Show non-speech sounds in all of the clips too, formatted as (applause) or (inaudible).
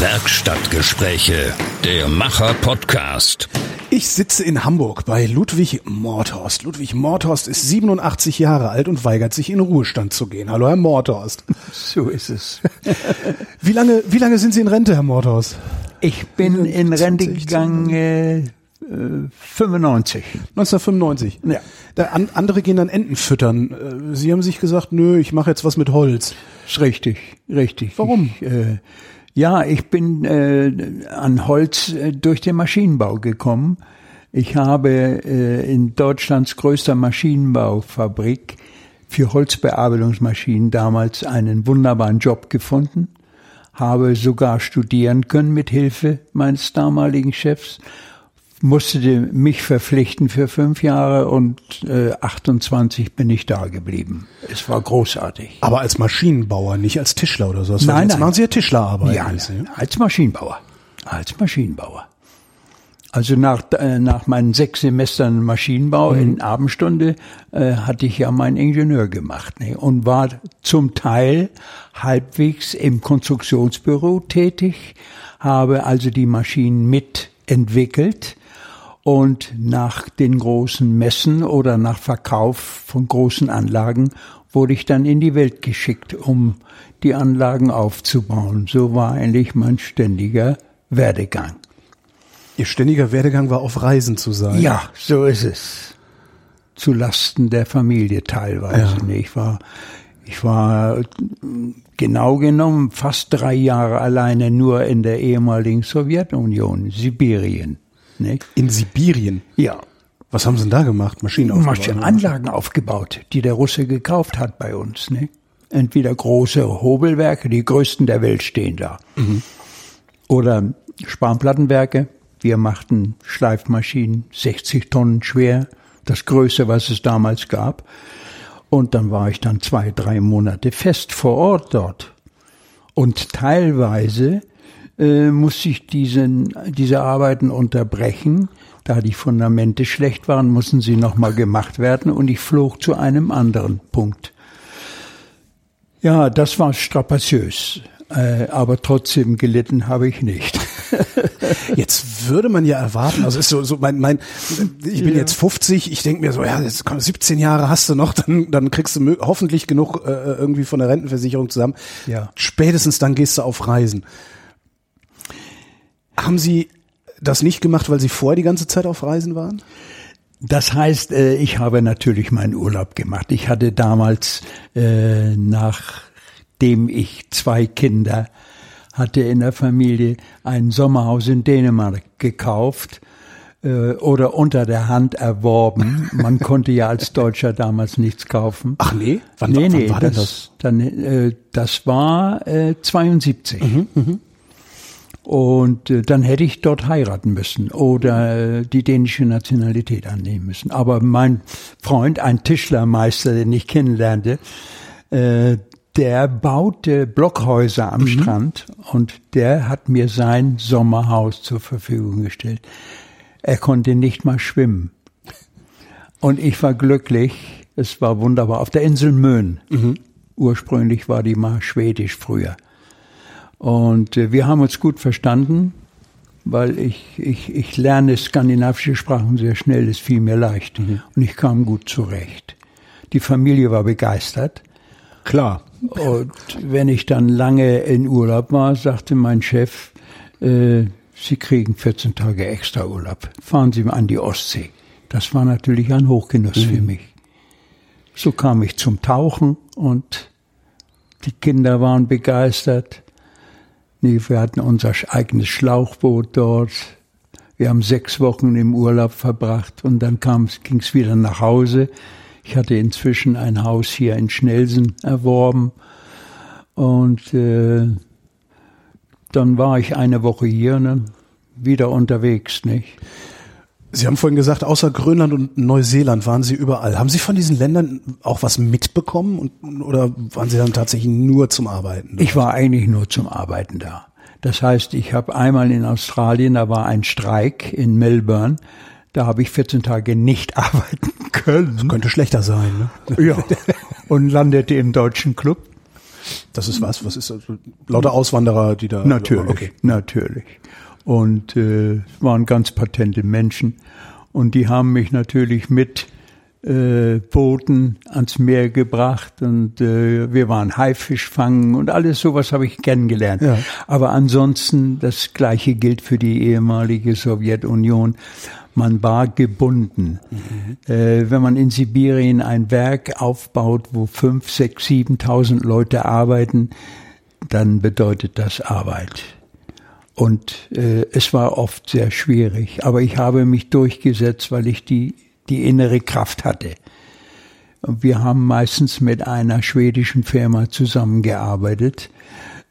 Werkstattgespräche, der Macher-Podcast. Ich sitze in Hamburg bei Ludwig Mordhorst. Ludwig Mordhorst ist 87 Jahre alt und weigert sich in Ruhestand zu gehen. Hallo, Herr Mordhorst. So ist es. (laughs) Wie lange, wie lange sind Sie in Rente, Herr Mordhorst? Ich bin in Rente gegangen äh, 95. 1995. Ja. Da, an, andere gehen dann Enten füttern. Äh, Sie haben sich gesagt, nö, ich mache jetzt was mit Holz. Ist richtig, richtig. Warum? Ich, äh, ja, ich bin äh, an Holz äh, durch den Maschinenbau gekommen. Ich habe äh, in Deutschlands größter Maschinenbaufabrik für Holzbearbeitungsmaschinen damals einen wunderbaren Job gefunden, habe sogar studieren können mit Hilfe meines damaligen Chefs, musste mich verpflichten für fünf Jahre und äh, 28 bin ich da geblieben. Es war großartig. Aber als Maschinenbauer, nicht als Tischler oder so. Das Nein, jetzt nein. machen Sie ja Tischlerarbeit. Ja, alles, ne? als Maschinenbauer. Als Maschinenbauer. Also nach, äh, nach meinen sechs Semestern Maschinenbau in Abendstunde äh, hatte ich ja meinen Ingenieur gemacht ne, und war zum Teil halbwegs im Konstruktionsbüro tätig, habe also die Maschinen mitentwickelt und nach den großen Messen oder nach Verkauf von großen Anlagen wurde ich dann in die Welt geschickt, um die Anlagen aufzubauen. So war eigentlich mein ständiger Werdegang. Ihr ständiger Werdegang war auf Reisen zu sein. Ja, so ist es. Zu Lasten der Familie teilweise. Ja. Ich war, ich war genau genommen fast drei Jahre alleine nur in der ehemaligen Sowjetunion, Sibirien. Ne? In Sibirien. Ja. Was haben Sie denn da gemacht? Maschinen aufgebaut? Masch- Anlagen aufgebaut, die der Russe gekauft hat bei uns. Ne? Entweder große Hobelwerke, die größten der Welt stehen da. Oder Spanplattenwerke. Wir machten Schleifmaschinen, 60 Tonnen schwer, das Größte, was es damals gab. Und dann war ich dann zwei, drei Monate fest vor Ort dort. Und teilweise äh, musste ich diesen, diese Arbeiten unterbrechen. Da die Fundamente schlecht waren, mussten sie nochmal gemacht werden und ich flog zu einem anderen Punkt. Ja, das war strapaziös, äh, aber trotzdem gelitten habe ich nicht. (laughs) Jetzt würde man ja erwarten, also ist so, so mein, mein, ich bin jetzt 50, ich denke mir so, ja, jetzt komm, 17 Jahre hast du noch, dann, dann kriegst du hoffentlich genug äh, irgendwie von der Rentenversicherung zusammen. Ja. Spätestens dann gehst du auf Reisen. Haben Sie das nicht gemacht, weil Sie vorher die ganze Zeit auf Reisen waren? Das heißt, äh, ich habe natürlich meinen Urlaub gemacht. Ich hatte damals, äh, nachdem ich zwei Kinder hatte in der Familie, ein Sommerhaus in Dänemark gekauft äh, oder unter der Hand erworben. Man (laughs) konnte ja als Deutscher damals nichts kaufen. Ach nee? Wann, nee, wann nee, war denn das, das? Dann, das war äh, 72. Mhm, Und äh, dann hätte ich dort heiraten müssen oder äh, die dänische Nationalität annehmen müssen. Aber mein Freund, ein Tischlermeister, den ich kennenlernte, äh, der baute Blockhäuser am Strand und der hat mir sein Sommerhaus zur Verfügung gestellt. Er konnte nicht mal schwimmen. Und ich war glücklich. Es war wunderbar. Auf der Insel Möhn. Ursprünglich war die mal schwedisch früher. Und äh, wir haben uns gut verstanden, weil ich, ich, ich lerne skandinavische Sprachen sehr schnell, es fiel mir leicht. Und ich kam gut zurecht. Die Familie war begeistert. Klar. Und wenn ich dann lange in Urlaub war, sagte mein Chef, äh, Sie kriegen 14 Tage extra Urlaub. Fahren Sie mal an die Ostsee. Das war natürlich ein Hochgenuss für mich. So kam ich zum Tauchen und die Kinder waren begeistert. Nee, wir hatten unser eigenes Schlauchboot dort. Wir haben sechs Wochen im Urlaub verbracht und dann ging es wieder nach Hause. Ich hatte inzwischen ein Haus hier in Schnelsen erworben und äh, dann war ich eine Woche hier dann wieder unterwegs, nicht? Sie haben vorhin gesagt, außer Grönland und Neuseeland waren Sie überall. Haben Sie von diesen Ländern auch was mitbekommen und, oder waren Sie dann tatsächlich nur zum Arbeiten? Ich war eigentlich nur zum Arbeiten da. Das heißt, ich habe einmal in Australien, da war ein Streik in Melbourne, da habe ich 14 Tage nicht (laughs) arbeiten können. Könnte schlechter sein. Ne? Ja. Und landete im deutschen Club. Das ist was, was ist also lauter Auswanderer, die da Natürlich, okay. natürlich. Und äh, waren ganz patente Menschen und die haben mich natürlich mit äh, Booten ans Meer gebracht und äh, wir waren Haifisch fangen und alles sowas habe ich kennengelernt. Ja. Aber ansonsten das gleiche gilt für die ehemalige Sowjetunion. Man war gebunden. Äh, wenn man in Sibirien ein Werk aufbaut, wo fünf, sechs, siebentausend Leute arbeiten, dann bedeutet das Arbeit. Und äh, es war oft sehr schwierig, aber ich habe mich durchgesetzt, weil ich die, die innere Kraft hatte. Und wir haben meistens mit einer schwedischen Firma zusammengearbeitet.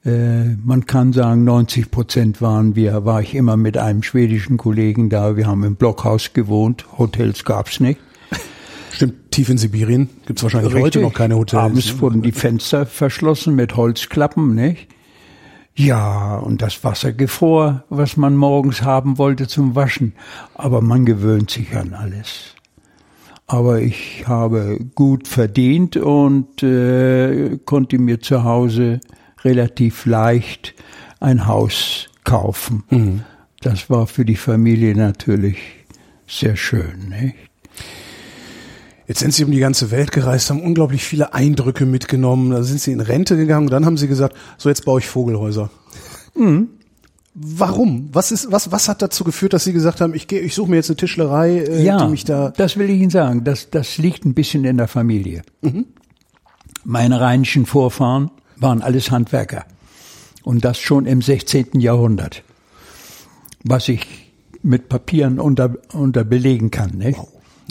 Äh, man kann sagen, 90 Prozent waren wir, war ich immer mit einem schwedischen Kollegen da. Wir haben im Blockhaus gewohnt, Hotels gab's nicht. Stimmt, tief in Sibirien gibt's wahrscheinlich heute Richtig. noch keine Hotels. Abends wurden die Fenster verschlossen mit Holzklappen, nicht? Ja, und das Wasser gefror, was man morgens haben wollte zum Waschen. Aber man gewöhnt sich an alles. Aber ich habe gut verdient und äh, konnte mir zu Hause relativ leicht ein Haus kaufen. Das war für die Familie natürlich sehr schön. Nicht? Jetzt sind Sie um die ganze Welt gereist, haben unglaublich viele Eindrücke mitgenommen. Da sind Sie in Rente gegangen und dann haben Sie gesagt, so jetzt baue ich Vogelhäuser. Mhm. Warum? Was ist, was, was hat dazu geführt, dass Sie gesagt haben, ich gehe, ich suche mir jetzt eine Tischlerei, äh, ja, die mich da. das will ich Ihnen sagen. Das, das liegt ein bisschen in der Familie. Meine rheinischen Vorfahren waren alles Handwerker. Und das schon im 16. Jahrhundert. Was ich mit Papieren unter, unter belegen kann. Nicht?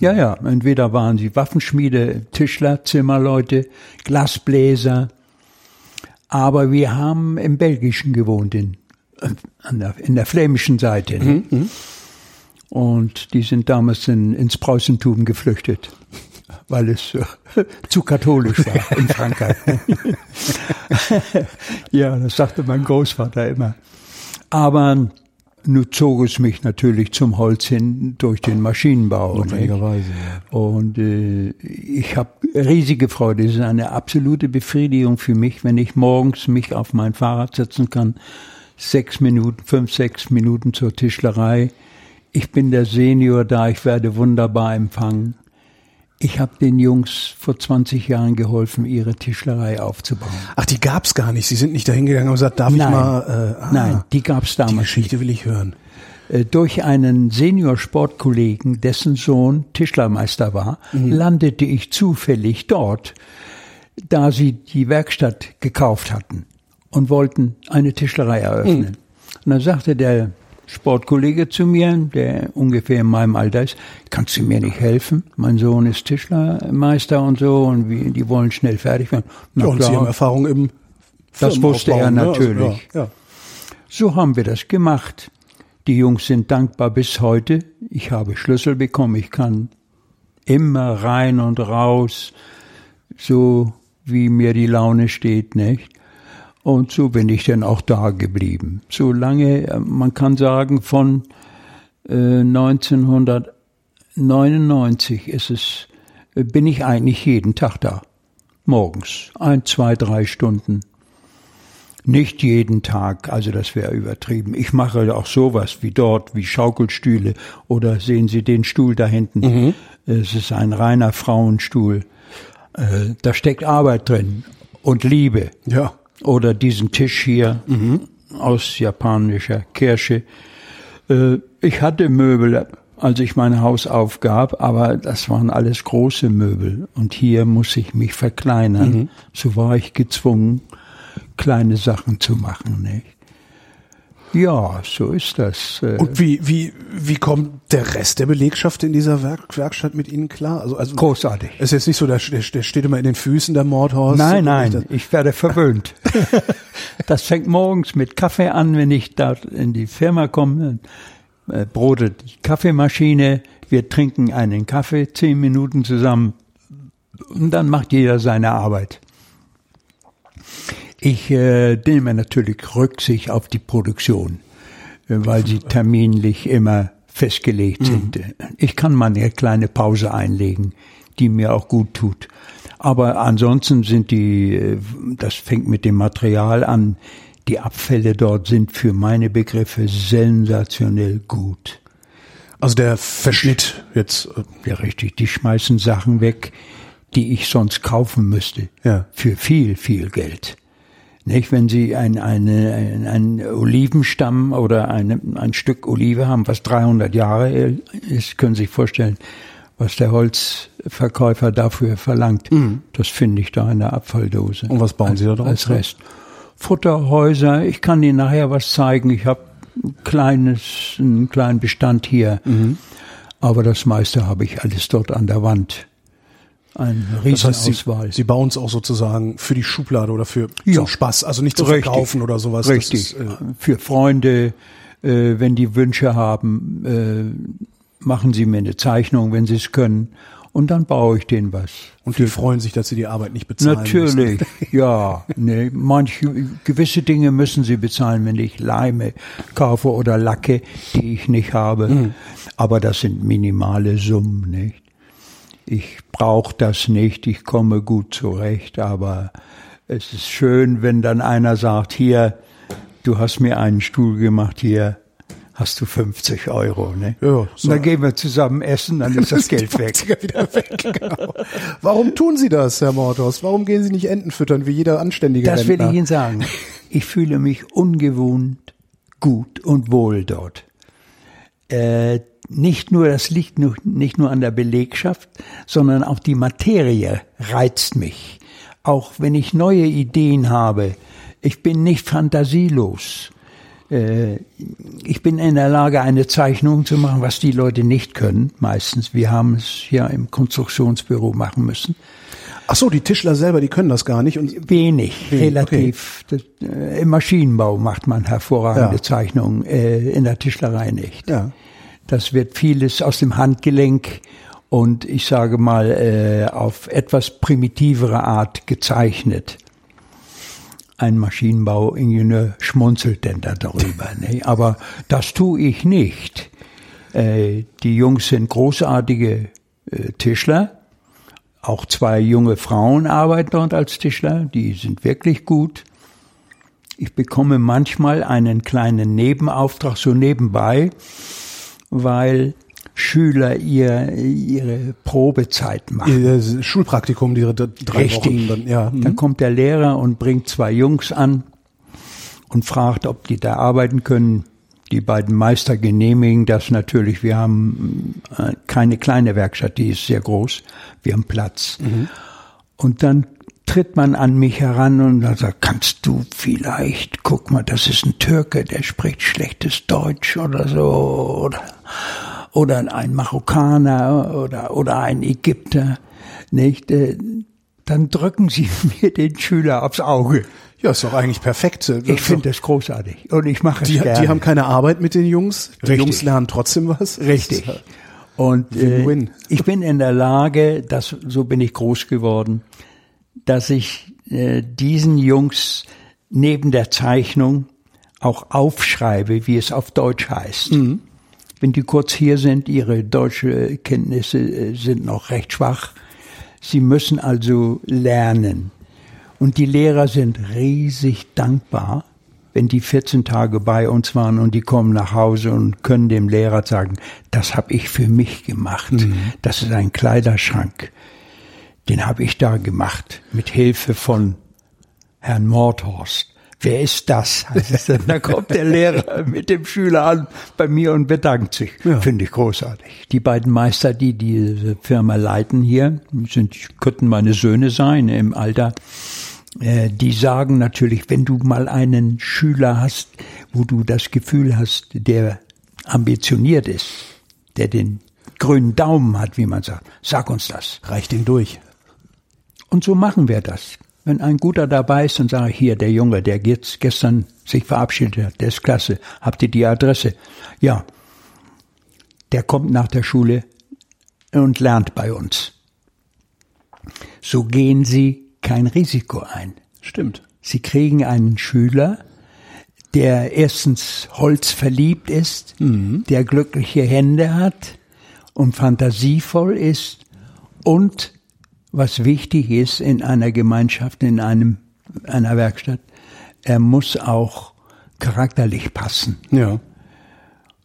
Ja, ja. Entweder waren sie Waffenschmiede, Tischler, Zimmerleute, Glasbläser. Aber wir haben im Belgischen gewohnt, in, der, in der flämischen Seite. ne? Und die sind damals in, ins Preußentum geflüchtet, weil es äh, (laughs) zu katholisch war (laughs) in Frankreich. (laughs) ja, das sagte mein Großvater immer. Aber nun zog es mich natürlich zum Holz hin durch den Maschinenbau. Notwendigerweise, Und äh, ich habe riesige Freude. Es ist eine absolute Befriedigung für mich, wenn ich morgens mich auf mein Fahrrad setzen kann. Sechs Minuten, fünf, sechs Minuten zur Tischlerei. Ich bin der Senior da, ich werde wunderbar empfangen. Ich habe den Jungs vor 20 Jahren geholfen, ihre Tischlerei aufzubauen. Ach, die gab's gar nicht. Sie sind nicht dahin gegangen und gesagt, darf ich Nein. mal, äh, ah, Nein, die gab's die damals nicht. Geschichte will ich hören. Äh, durch einen Senior-Sportkollegen, dessen Sohn Tischlermeister war, landete ich zufällig dort, da sie die Werkstatt gekauft hatten und wollten eine Tischlerei eröffnen. Und dann sagte der Sportkollege zu mir, der ungefähr in meinem Alter ist, kannst du mir nicht helfen? Mein Sohn ist Tischlermeister und so und wir, die wollen schnell fertig werden. Na Ja, und Sie klar. haben Erfahrung im Das wusste er Firmenaufbau, ne? Also, natürlich. ja, ja. So haben wir das gemacht. Die Jungs sind dankbar bis heute. Ich habe Schlüssel bekommen. Ich kann immer rein und raus, so wie mir die Laune steht, nicht? Und so bin ich dann auch da geblieben. So lange, äh, man kann sagen, von äh, 1999 ist es, äh, bin ich eigentlich jeden Tag da. Morgens. Ein, zwei, drei Stunden. Nicht jeden Tag, also das wäre übertrieben. Ich mache auch sowas wie dort, wie Schaukelstühle oder sehen Sie den Stuhl da hinten. Es ist ein reiner Frauenstuhl. Äh, Da steckt Arbeit drin und Liebe. Ja. Oder diesen Tisch hier aus japanischer Kirsche. Äh, Ich hatte Möbel, als ich mein Haus aufgab, aber das waren alles große Möbel. Und hier muss ich mich verkleinern. So war ich gezwungen, kleine Sachen zu machen. Nicht? Ja, so ist das. Äh, Und wie, wie, wie kommt der Rest der Belegschaft in dieser Werk Werkstatt mit Ihnen klar? Also, also Großartig. Es ist jetzt nicht so, der, der, steht immer in den Füßen, der Mordhorst. Nein, nein, das- ich werde verwöhnt. (laughs) das fängt morgens mit Kaffee an, wenn ich da in die Firma komme. Äh, brotet die Kaffeemaschine, wir trinken einen Kaffee, zehn Minuten zusammen und dann macht jeder seine Arbeit. Ich äh, nehme natürlich Rücksicht auf die Produktion, äh, weil sie terminlich immer festgelegt sind. Ich kann mal eine kleine Pause einlegen, die mir auch gut tut. Aber ansonsten sind die, äh, das fängt mit dem Material an, die Abfälle dort sind für meine Begriffe sensationell gut. Also der Verschnitt jetzt. Äh, ja, richtig. Die schmeißen Sachen weg, die ich sonst kaufen müsste. Ja. Für viel, viel Geld. Nicht, wenn Sie ein, eine, ein, ein Olivenstamm oder eine, ein Stück Olive haben, was 300 Jahre ist, können Sie sich vorstellen, was der Holzverkäufer dafür verlangt. Mhm. Das finde ich da in der Abfalldose. Und was bauen Sie da drauf? Als Rest. Futterhäuser. Ich kann Ihnen nachher was zeigen. Ich habe ein kleines, einen kleinen Bestand hier. Mhm. Aber das meiste habe ich alles dort an der Wand. Ein Riesenauswahl. Das heißt, Sie, Sie bauen es auch sozusagen für die Schublade oder für ja. zum Spaß, also nicht zu Richtig. verkaufen oder sowas. Richtig. Ist, äh für Freunde, äh, wenn die Wünsche haben, äh, machen Sie mir eine Zeichnung, wenn Sie es können. Und dann baue ich denen was. Und die freuen sich, dass sie die Arbeit nicht bezahlen Natürlich, müssen. (laughs) ja. Nee, manche, gewisse Dinge müssen sie bezahlen, wenn ich Leime kaufe oder Lacke, die ich nicht habe. Mhm. Aber das sind minimale Summen, nicht? Ich brauche das nicht, ich komme gut zurecht, aber es ist schön, wenn dann einer sagt, hier, du hast mir einen Stuhl gemacht, hier, hast du 50 Euro. Ne? Ja, so. Und dann gehen wir zusammen essen, dann (laughs) ist das Geld weg. Wieder weg genau. Warum tun Sie das, Herr Mordos? Warum gehen Sie nicht Enten füttern wie jeder anständige Das Rentner? will ich Ihnen sagen. Ich fühle mich ungewohnt gut und wohl dort. Äh, nicht nur, das liegt nicht nur an der Belegschaft, sondern auch die Materie reizt mich. Auch wenn ich neue Ideen habe, ich bin nicht fantasielos. Äh, ich bin in der Lage, eine Zeichnung zu machen, was die Leute nicht können, meistens. Wir haben es ja im Konstruktionsbüro machen müssen. Ach so, die Tischler selber, die können das gar nicht. Und wenig, wenig relativ. Okay. Das, äh, Im Maschinenbau macht man hervorragende ja. Zeichnungen, äh, in der Tischlerei nicht. Ja. Das wird vieles aus dem Handgelenk und ich sage mal äh, auf etwas primitivere Art gezeichnet ein Maschinenbauingenieur schmunzelt denn da darüber. (laughs) Ne? Aber das tue ich nicht. Äh, die Jungs sind großartige äh, Tischler. Auch zwei junge Frauen arbeiten dort als Tischler. Die sind wirklich gut. Ich bekomme manchmal einen kleinen Nebenauftrag so nebenbei, weil Schüler ihr, ihre Probezeit machen. Ihr Schulpraktikum, die drei Richtig. Wochen. Dann, ja. dann mhm. kommt der Lehrer und bringt zwei Jungs an und fragt, ob die da arbeiten können. Die beiden Meister genehmigen das natürlich. Wir haben äh, keine kleine Werkstatt, die ist sehr groß. Wir haben Platz. Mhm. Und dann tritt man an mich heran und sagt, kannst du vielleicht, guck mal, das ist ein Türke, der spricht schlechtes Deutsch oder so, oder, oder ein Marokkaner oder, oder ein Ägypter, nicht? Äh, dann drücken sie (laughs) mir den Schüler aufs Auge. Ja, ist doch eigentlich perfekt. Das ich finde das großartig und ich mache es die, gerne. Die haben keine Arbeit mit den Jungs. Die Richtig. Jungs lernen trotzdem was. Richtig. Und äh, ich bin in der Lage, das, so bin ich groß geworden, dass ich äh, diesen Jungs neben der Zeichnung auch aufschreibe, wie es auf Deutsch heißt. Mhm wenn die kurz hier sind, ihre deutsche Kenntnisse äh, sind noch recht schwach. Sie müssen also lernen. Und die Lehrer sind riesig dankbar, wenn die 14 Tage bei uns waren und die kommen nach Hause und können dem Lehrer sagen, das habe ich für mich gemacht. Mhm. Das ist ein Kleiderschrank. Den habe ich da gemacht mit Hilfe von Herrn Mordhorst wer ist das? Also, (laughs) dann kommt der Lehrer mit dem Schüler an bei mir und bedankt sich. Ja. Finde ich großartig. Die beiden Meister, die diese Firma leiten hier, sind, könnten meine Söhne sein im Alter. Äh, die sagen natürlich, wenn du mal einen Schüler hast, wo du das Gefühl hast, der ambitioniert ist, der den grünen Daumen hat, wie man sagt, sag uns das. Reicht ihn durch. Und so machen wir das. Wenn ein guter dabei ist, sage ich hier, der Junge, der jetzt gestern sich verabschiedet hat, der ist klasse. Habt ihr die Adresse? Ja. Der kommt nach der Schule und lernt bei uns. So gehen Sie kein Risiko ein. Stimmt. Sie kriegen einen Schüler, der erstens Holz verliebt ist, mhm. der glückliche Hände hat und fantasievoll ist und was wichtig ist in einer Gemeinschaft, in einem, einer Werkstatt. Er muss auch charakterlich passen. Ja.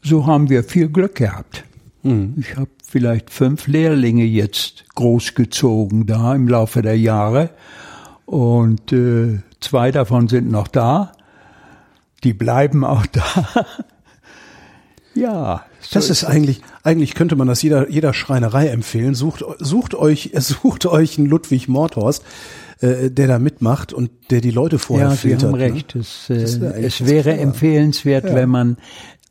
So haben wir viel Glück gehabt. Mhm. Ich habe vielleicht fünf Lehrlinge jetzt großgezogen da im Laufe der Jahre und äh, zwei davon sind noch da. Die bleiben auch (laughs) da. Ja. Das ist eigentlich, eigentlich könnte man das jeder, jeder Schreinerei empfehlen. Sucht, sucht euch, (laughs) sucht euch einen Ludwig Mordhorst, äh, der da mitmacht und der die Leute vorher Ja, Sie filtert. haben ne? recht. Es, äh, eigentlich es wäre empfehlenswert, Ja. wenn man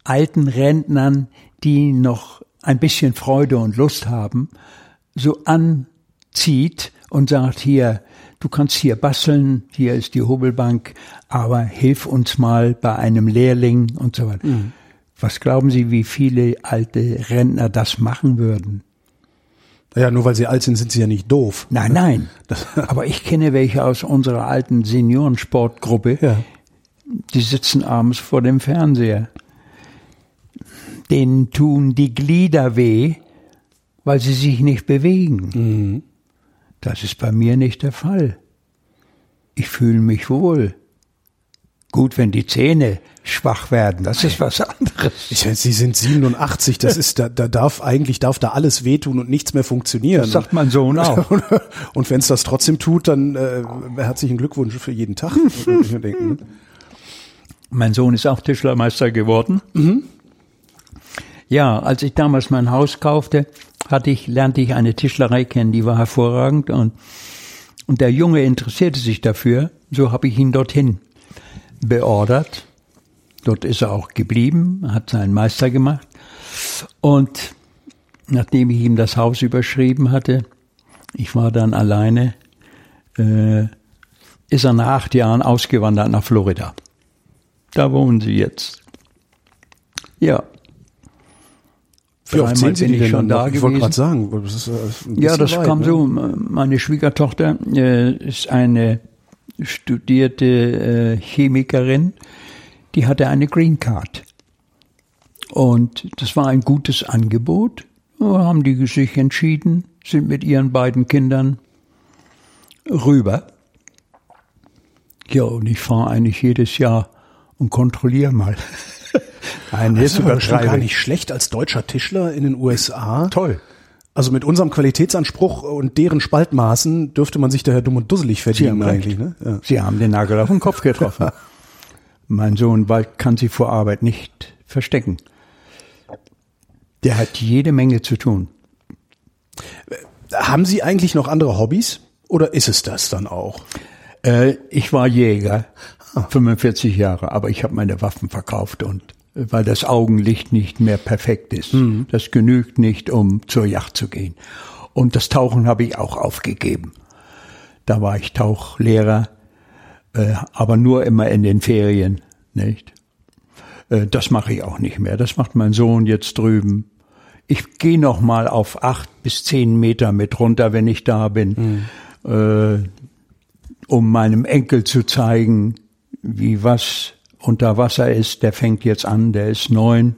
alten Rentnern, die noch ein bisschen Freude und Lust haben, so anzieht und sagt, hier, du kannst hier basteln, hier ist die Hobelbank, aber hilf uns mal bei einem Lehrling und so weiter. Mhm. Was glauben Sie, wie viele alte Rentner das machen würden? Ja, nur weil sie alt sind, sind sie ja nicht doof. Nein, nein. (laughs) Aber ich kenne welche aus unserer alten Seniorensportgruppe, Ja. die sitzen abends vor dem Fernseher. Denen tun die Glieder weh, weil sie sich nicht bewegen. Mhm. Das ist bei mir nicht der Fall. Ich fühle mich wohl. Gut, wenn die Zähne schwach werden, das ist was anderes. Ich meine, sie sind 87, das ist, da, da darf eigentlich, darf da alles wehtun und nichts mehr funktionieren. Das sagt mein Sohn auch. (laughs) Und, wenn es das trotzdem tut, dann äh, herzlichen Glückwunsch für jeden Tag. (laughs) ne? Mein Sohn ist auch Tischlermeister geworden. Ja, als ich damals mein Haus kaufte, hatte ich, lernte ich eine Tischlerei kennen, die war hervorragend und, und der Junge interessierte sich dafür. So habe ich ihn dorthin beordert. Dort ist er auch geblieben, hat seinen Meister gemacht. Und nachdem ich ihm das Haus überschrieben hatte, ich war dann alleine, äh, ist er nach acht Jahren ausgewandert nach Florida. Da wohnen sie jetzt. Ja. Wie oft sehen Sie bin ich schon da noch? Ich wollte gerade gewesen. sagen, das ist, äh, Ja, das weit, kam ne? so. Meine Schwiegertochter äh, ist eine studierte äh, Chemikerin, die hatte eine Green Card. Und das war ein gutes Angebot. Da haben die sich entschieden, sind mit ihren beiden Kindern rüber. Ja, und ich fahre eigentlich jedes Jahr und kontrolliere mal. (laughs) Nein, Das jetzt ist aber bestimmt gar nicht schlecht als deutscher Tischler in den USA. Toll. Also mit unserem Qualitätsanspruch und deren Spaltmaßen dürfte man sich daher dumm und dusselig verdienen eigentlich. Ne? Ja. Sie haben den Nagel auf den Kopf getroffen. (laughs) mein Sohn bald kann sie vor Arbeit nicht verstecken. Der hat jede Menge zu tun. Haben Sie eigentlich noch andere Hobbys oder ist es das dann auch? Äh, ich war Jäger, 45 Jahre, aber ich habe meine Waffen verkauft und weil das Augenlicht nicht mehr perfekt ist. Das genügt nicht, um zur Yacht zu gehen. Und das Tauchen habe ich auch aufgegeben. Da war ich Tauchlehrer, äh, aber nur immer in den Ferien, nicht? Äh, das mache ich auch nicht mehr. Das macht mein Sohn jetzt drüben. Ich gehe noch mal auf acht bis zehn Meter mit runter, wenn ich da bin, äh, um meinem Enkel zu zeigen, wie was unter Wasser ist. Der fängt jetzt an, der ist neun,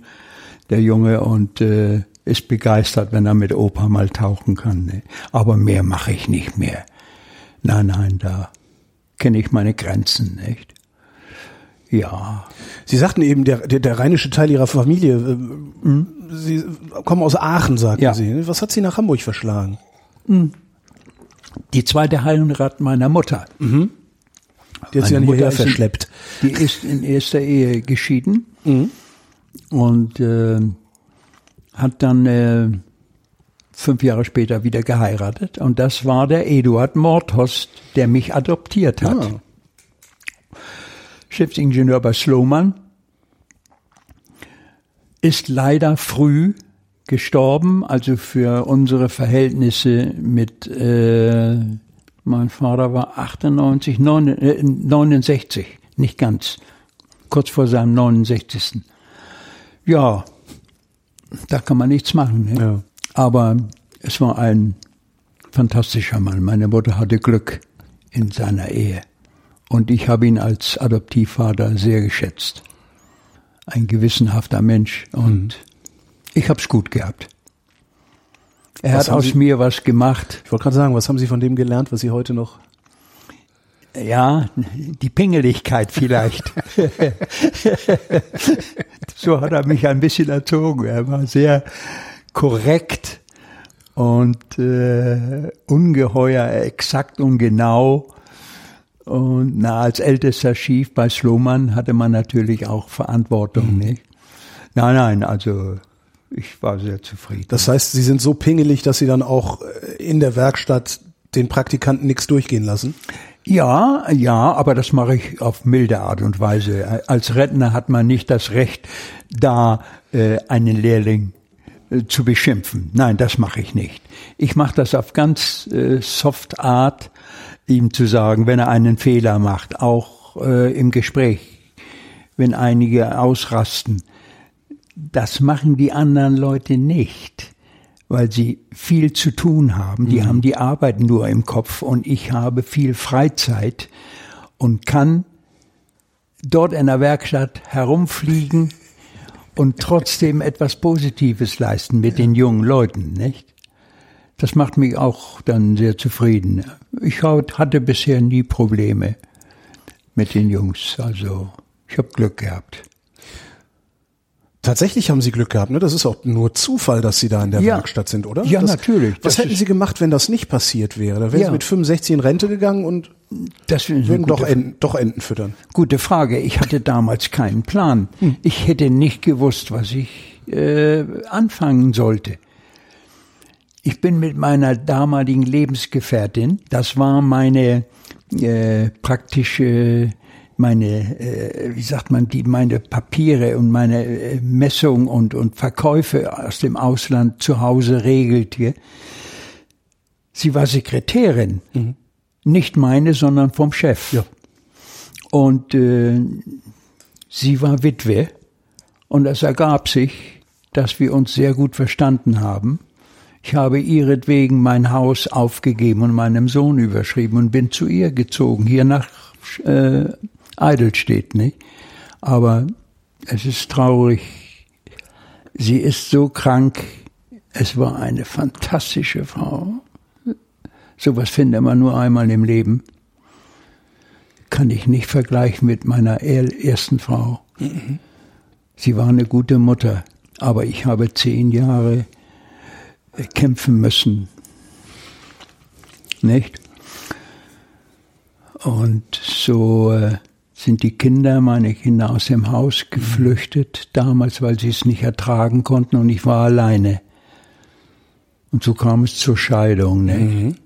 der Junge, und äh, ist begeistert, wenn er mit Opa mal tauchen kann. Ne? Aber mehr mache ich nicht mehr. Nein, nein, da kenne ich meine Grenzen, nicht? Ja, Sie sagten eben, der, der, der rheinische Teil Ihrer Familie, äh, Sie kommen aus Aachen, sagten Ja. Sie. Was hat Sie nach Hamburg verschlagen? die zweite Heirat meiner Mutter. Die hat Sie Meine hierher ist in- verschleppt. Die ist in erster Ehe geschieden und äh, hat dann äh, fünf Jahre später wieder geheiratet. Und das war der Eduard Mordhorst, der mich adoptiert hat. Ah. Schiffsingenieur bei Sloman, ist leider früh gestorben, also für unsere Verhältnisse mit, äh, mein Vater war 98, 9, äh, 69, nicht ganz, kurz vor seinem 69. Ja, da kann man nichts machen. Ne? Ja. Aber es war ein fantastischer Mann. Meine Mutter hatte Glück in seiner Ehe. Und ich habe ihn als Adoptivvater sehr geschätzt. Ein gewissenhafter Mensch. Und ich habe es gut gehabt. Er Was hat aus Sie- mir was gemacht. Ich wollte gerade sagen, was haben Sie von dem gelernt, was Sie heute noch? Ja, die Pingeligkeit vielleicht. (laughs) so hat er mich ein bisschen erzogen. Er war sehr korrekt und äh, ungeheuer exakt und genau. Und na, als ältester Schief bei Sloman hatte man natürlich auch Verantwortung, nicht? Nein, nein, also ich war sehr zufrieden. Das heißt, Sie sind so pingelig, dass Sie dann auch äh, in der Werkstatt den Praktikanten nichts durchgehen lassen? Ja, ja, aber das mache ich auf milde Art und Weise. Als Rentner hat man nicht das Recht, da äh, einen Lehrling äh, zu beschimpfen. Nein, das mache ich nicht. Ich mache das auf ganz äh, soft Art, ihm zu sagen, wenn er einen Fehler macht, auch äh, im Gespräch, wenn einige ausrasten. Das machen die anderen Leute nicht weil sie viel zu tun haben. Die haben die Arbeit nur im Kopf und ich habe viel Freizeit und kann dort in der Werkstatt herumfliegen und trotzdem (laughs) etwas Positives leisten mit den jungen Leuten, nicht? Das macht mich auch dann sehr zufrieden. Ich hatte bisher nie Probleme mit den Jungs, also ich habe Glück gehabt. Tatsächlich haben Sie Glück gehabt, ne? Das ist auch nur Zufall, dass Sie da in der Ja. Werkstatt sind, oder? Ja, das, natürlich. Was hätten Sie gemacht, wenn das nicht passiert wäre? Da wären Ja. Sie mit 65 in Rente gegangen und Das würden doch Enten, doch Enten füttern. Gute Frage. Ich hatte damals keinen Plan. Ich hätte nicht gewusst, was ich äh, anfangen sollte. Ich bin mit meiner damaligen Lebensgefährtin, das war meine äh, praktische, meine, äh, wie sagt man, die meine Papiere und meine äh, Messung und und Verkäufe aus dem Ausland zu Hause regelte. Sie war Sekretärin, nicht meine, sondern vom Chef. Ja. Und äh, sie war Witwe und es ergab sich, dass wir uns sehr gut verstanden haben. Ich habe ihretwegen mein Haus aufgegeben und meinem Sohn überschrieben und bin zu ihr gezogen, hier nach äh, Eidelstedt. Nicht? Aber es ist traurig. Sie ist so krank. Es war eine fantastische Frau. Sowas findet man nur einmal im Leben kann ich nicht vergleichen mit meiner er- ersten Frau. Sie war eine gute Mutter, aber ich habe zehn Jahre kämpfen müssen. Nicht? Und so äh, sind die Kinder, meine Kinder, aus dem Haus geflüchtet, damals, weil sie es nicht ertragen konnten und ich war alleine. Und so kam es zur Scheidung. Nicht?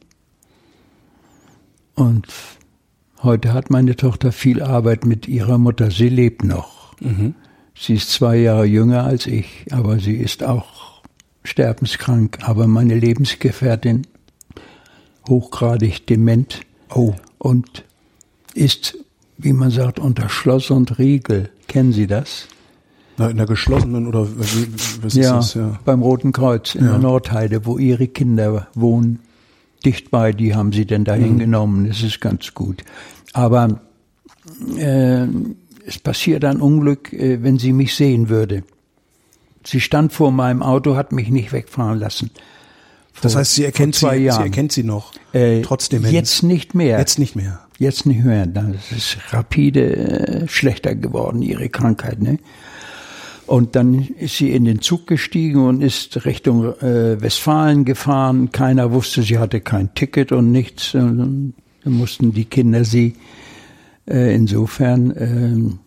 Und Heute hat meine Tochter viel Arbeit mit ihrer Mutter. Sie lebt noch. Sie ist zwei Jahre jünger als ich, aber sie ist auch sterbenskrank. Aber meine Lebensgefährtin hochgradig dement Oh. und ist, wie man sagt, unter Schloss und Riegel. Kennen Sie das? Na, in der geschlossenen oder wie, was ist das? Ja. beim Roten Kreuz in Ja. der Nordheide, wo ihre Kinder wohnen. Dicht bei, die haben sie denn dahin Mhm. genommen. Das ist ganz gut. Aber äh, es passiert ein Unglück, äh, wenn sie mich sehen würde. Sie stand vor meinem Auto, hat mich nicht wegfahren lassen. Das heißt, sie erkennt sie, sie erkennt sie noch. Äh, Trotzdem. Jetzt nicht mehr. Jetzt nicht mehr. Jetzt nicht mehr. Das ist rapide äh, schlechter geworden, ihre Krankheit. Ne? Und dann ist sie in den Zug gestiegen und ist Richtung äh, Westfalen gefahren. Keiner wusste, sie hatte kein Ticket und nichts. Und dann mussten die Kinder sie äh, insofern, äh,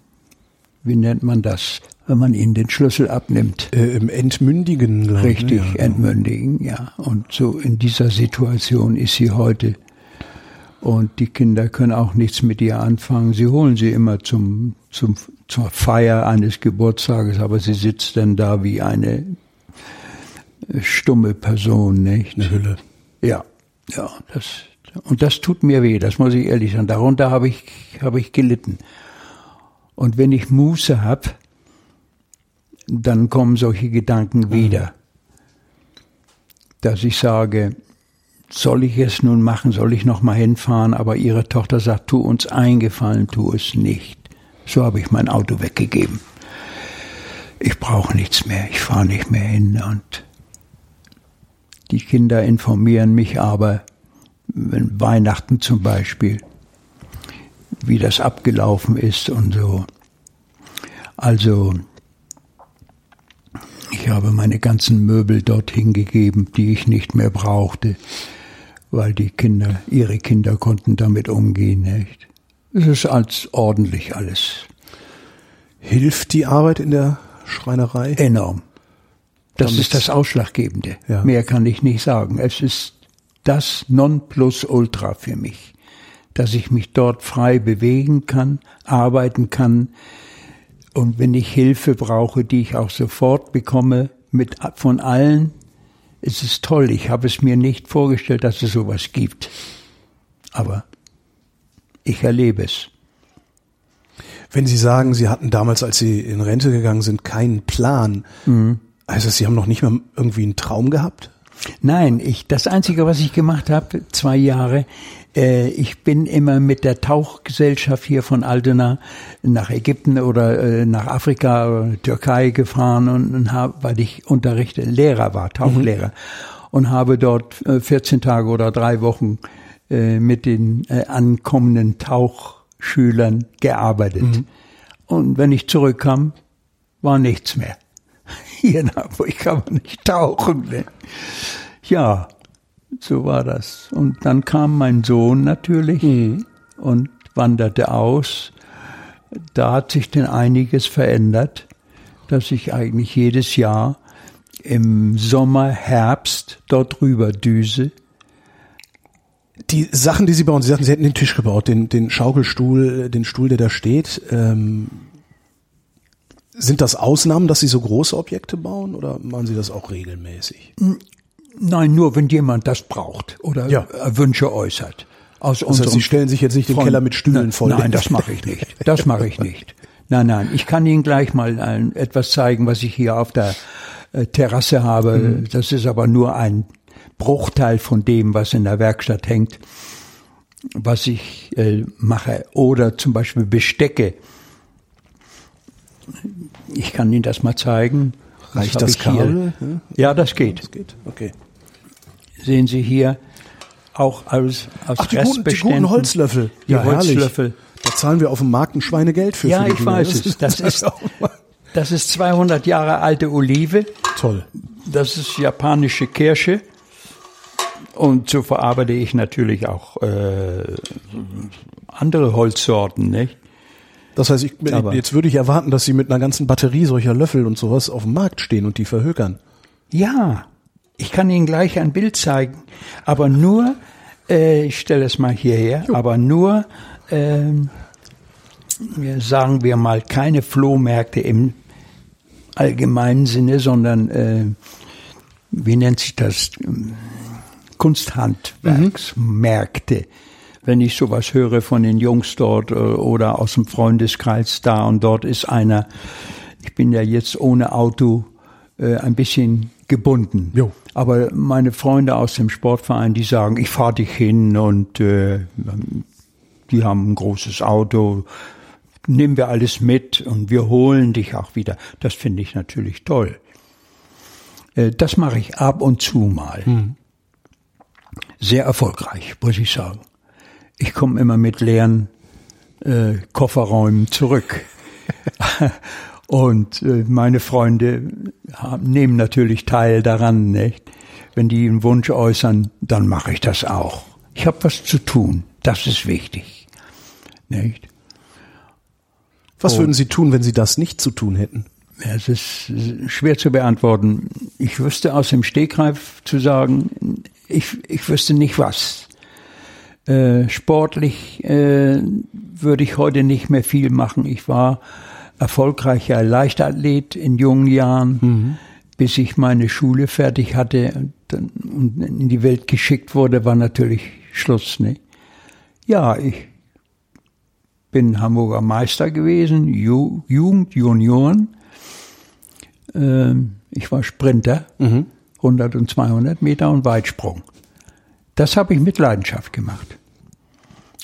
wie nennt man das, wenn man ihnen den Schlüssel abnimmt. Äh, Im Entmündigen, glaube ich. Richtig, ne? ja. entmündigen, ja. Und so in dieser Situation ist sie heute. Und die Kinder können auch nichts mit ihr anfangen. Sie holen sie immer zum, zum, zur Feier eines Geburtstages, aber sie sitzt dann da wie eine äh, stumme Person, nicht? Eine Hülle. Ja, ja, das, und das tut mir weh, das muss ich ehrlich sagen. Darunter habe ich, habe ich gelitten. Und wenn ich Muße hab, dann kommen solche Gedanken wieder. Dass ich sage, soll ich es nun machen, soll ich noch mal hinfahren? Aber ihre Tochter sagt, tu uns eingefallen, tu es nicht. So habe ich mein Auto weggegeben. Ich brauche nichts mehr, ich fahre nicht mehr hin und Die Kinder informieren mich aber, wenn Weihnachten zum Beispiel, wie das abgelaufen ist und so. Also, ich habe meine ganzen Möbel dorthin gegeben, die ich nicht mehr brauchte, weil die Kinder, ihre Kinder konnten damit umgehen, nicht? Es ist als ordentlich alles. Hilft die Arbeit in der Schreinerei? Enorm. Das Damit- ist das Ausschlaggebende. Ja. Mehr kann ich nicht sagen. Es ist das Nonplusultra für mich, dass ich mich dort frei bewegen kann, arbeiten kann und wenn ich Hilfe brauche, die ich auch sofort bekomme, mit von allen, es ist toll. Ich habe es mir nicht vorgestellt, dass es sowas gibt. Aber ich erlebe es. Wenn Sie sagen, Sie hatten damals, als Sie in Rente gegangen sind, keinen Plan, heißt das, Sie haben noch nicht mal irgendwie einen Traum gehabt? Nein, ich, das Einzige, was ich gemacht habe, zwei Jahre, ich bin immer mit der Tauchgesellschaft hier von Altona nach Ägypten oder äh, nach Afrika Türkei gefahren und, habe, weil ich unterrichte, Lehrer war, Tauchlehrer und habe dort äh, 14 Tage oder drei Wochen äh, mit den äh, ankommenden Tauchschülern gearbeitet. Und wenn ich zurückkam, war nichts mehr. (laughs) Hier in Hamburg kann man nicht tauchen. Ne? Ja, so war das. Und dann kam mein Sohn natürlich und wanderte aus. Da hat sich denn einiges verändert, dass ich eigentlich jedes Jahr im Sommer, Herbst dort rüber düse. Die Sachen, die Sie bauen, Sie sagten, Sie hätten den Tisch gebaut, den, den Schaukelstuhl, den Stuhl, der da steht. Ähm, sind das Ausnahmen, dass Sie so große Objekte bauen oder machen Sie das auch regelmäßig? Nein, nur wenn jemand das braucht oder Ja. Wünsche äußert. Aus unserem Sie stellen sich jetzt nicht den Von- Keller mit Stühlen nein, voll. Nein, das mache ich nicht. Das mache ich nicht. Nein, nein. Ich kann Ihnen gleich mal ein, etwas zeigen, was ich hier auf der äh, Terrasse habe. Mhm. Das ist aber nur ein Bruchteil von dem, was in der Werkstatt hängt, was ich äh, mache. Oder zum Beispiel Bestecke. Ich kann Ihnen das mal zeigen. Reicht das ich hier. Kabel? Ja, das geht. Das geht. Okay. Sehen Sie hier auch aus, aus Ach, die guten, die guten Holzlöffel. Die herrlich. Holzlöffel. Da zahlen wir auf dem Markt ein Schweinegeld für. Ja, für ich weiß es. (laughs) Das ist, das ist 200 Jahre alte Olive. toll. Das ist japanische Kirsche. Und so verarbeite ich natürlich auch äh, andere Holzsorten, nicht? Das heißt, ich, Aber- jetzt würde ich erwarten, dass Sie mit einer ganzen Batterie solcher Löffel und sowas auf dem Markt stehen und die verhökern. Ja, ich kann Ihnen gleich ein Bild zeigen, aber nur, äh, ich stelle es mal hierher, aber nur, ähm, sagen wir mal, keine Flohmärkte im allgemeinen Sinne, sondern, äh, wie nennt sich das, Kunsthandwerksmärkte. Wenn ich sowas höre von den Jungs dort äh, oder aus dem Freundeskreis da und dort ist einer, ich bin ja jetzt ohne Auto äh, ein bisschen gebunden. Jo. Aber meine Freunde aus dem Sportverein, die sagen, ich fahre dich hin und äh, die haben ein großes Auto, nehmen wir alles mit und wir holen dich auch wieder. Das finde ich natürlich toll. Äh, Das mache ich ab und zu mal. Sehr erfolgreich, muss ich sagen. Ich komme immer mit leeren äh, Kofferräumen zurück. (laughs) und äh, meine Freunde haben, nehmen natürlich teil daran, nicht? Wenn die einen Wunsch äußern, dann mache ich das auch. Ich habe was zu tun. Das ist wichtig. Nicht? Was Oh. würden Sie tun, wenn Sie das nicht zu tun hätten? Es ist schwer zu beantworten. Ich wüsste aus dem Stegreif zu sagen, ich, ich wüsste nicht was. Äh, sportlich äh, würde ich heute nicht mehr viel machen. Ich war erfolgreicher Leichtathlet in jungen Jahren, bis ich meine Schule fertig hatte und, dann- und in die Welt geschickt wurde, war natürlich Schluss. Ne? Ja, ich bin Hamburger Meister gewesen, Ju Jugend, Junioren. Ähm, ich war Sprinter, 100 und 200 Meter und Weitsprung. Das habe ich mit Leidenschaft gemacht.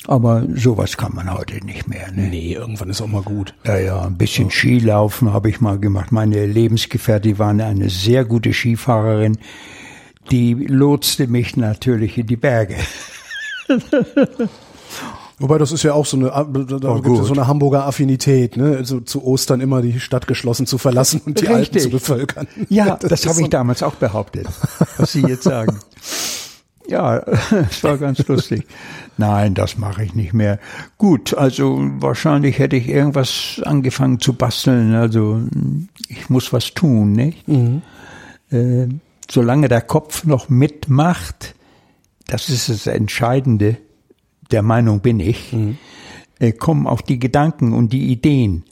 Aber sowas kann man heute nicht mehr. Ne? Nee, irgendwann ist auch mal gut. Ja, ja, ein bisschen Skilaufen habe ich mal gemacht. Meine Lebensgefährtin war eine sehr gute Skifahrerin. die lotste mich natürlich in die Berge. (laughs) Wobei das ist ja auch so eine, da Oh, gibt es so eine Hamburger Affinität, ne? Also zu Ostern immer die Stadt geschlossen zu verlassen und die Alpen Richtig. zu bevölkern. Ja, (laughs) das, ist habe so- ich damals auch behauptet, was Sie jetzt sagen. (laughs) Ja, (laughs) es war ganz lustig. Nein, das mache ich nicht mehr. Gut, also wahrscheinlich hätte ich irgendwas angefangen zu basteln. Also ich muss was tun, nicht? Äh, solange der Kopf noch mitmacht, das ist das Entscheidende, der Meinung bin ich, äh, kommen auch die Gedanken und die Ideen.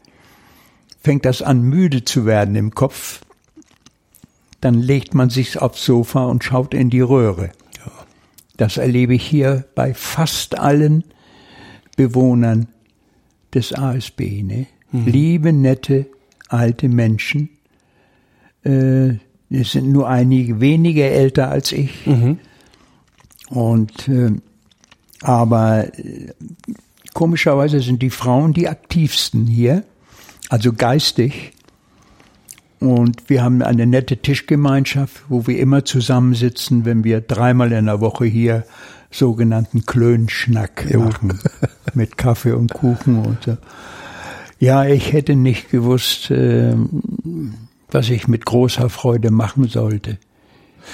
Fängt das an, müde zu werden im Kopf, dann legt man sich aufs Sofa und schaut in die Röhre. Das erlebe ich hier bei fast allen Bewohnern des ASB. Ne? Liebe, nette, alte Menschen. Äh, es sind nur einige wenige älter als ich. Und äh, aber äh, komischerweise sind die Frauen die aktivsten hier, also geistig. Und wir haben eine nette Tischgemeinschaft, wo wir immer zusammensitzen, wenn wir dreimal in der Woche hier sogenannten Klönschnack machen. Mit Kaffee und Kuchen und so. Ja, ich hätte nicht gewusst, äh, was ich mit großer Freude machen sollte,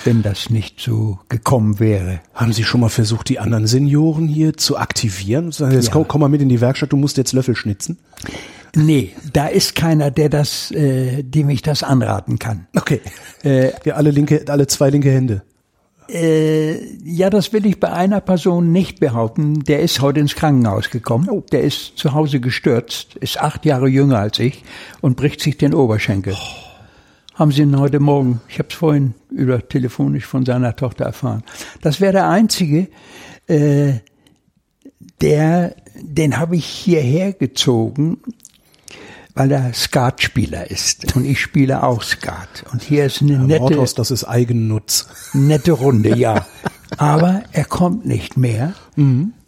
wenn das nicht so gekommen wäre. Haben Sie schon mal versucht, die anderen Senioren hier zu aktivieren? Jetzt Ja. komm, komm mal mit in die Werkstatt, du musst jetzt Löffel schnitzen. Nee, da ist keiner, der das, äh, dem ich das anraten kann. Okay. Äh, Wir alle linke, alle zwei linke Hände. äh, ja, das will ich bei einer Person nicht behaupten. Der ist heute ins Krankenhaus gekommen. Der ist zu Hause gestürzt, ist acht Jahre jünger als ich und bricht sich den Oberschenkel. Haben Sie ihn heute Morgen, ich habe es vorhin über telefonisch von seiner Tochter erfahren. Das wäre der einzige, äh, der, den habe ich hierher gezogen, weil er Skatspieler ist und ich spiele auch Skat. Und hier ist eine nette, Rathaus, das ist Eigennutz. nette Runde, ja. (laughs) Aber er kommt nicht mehr,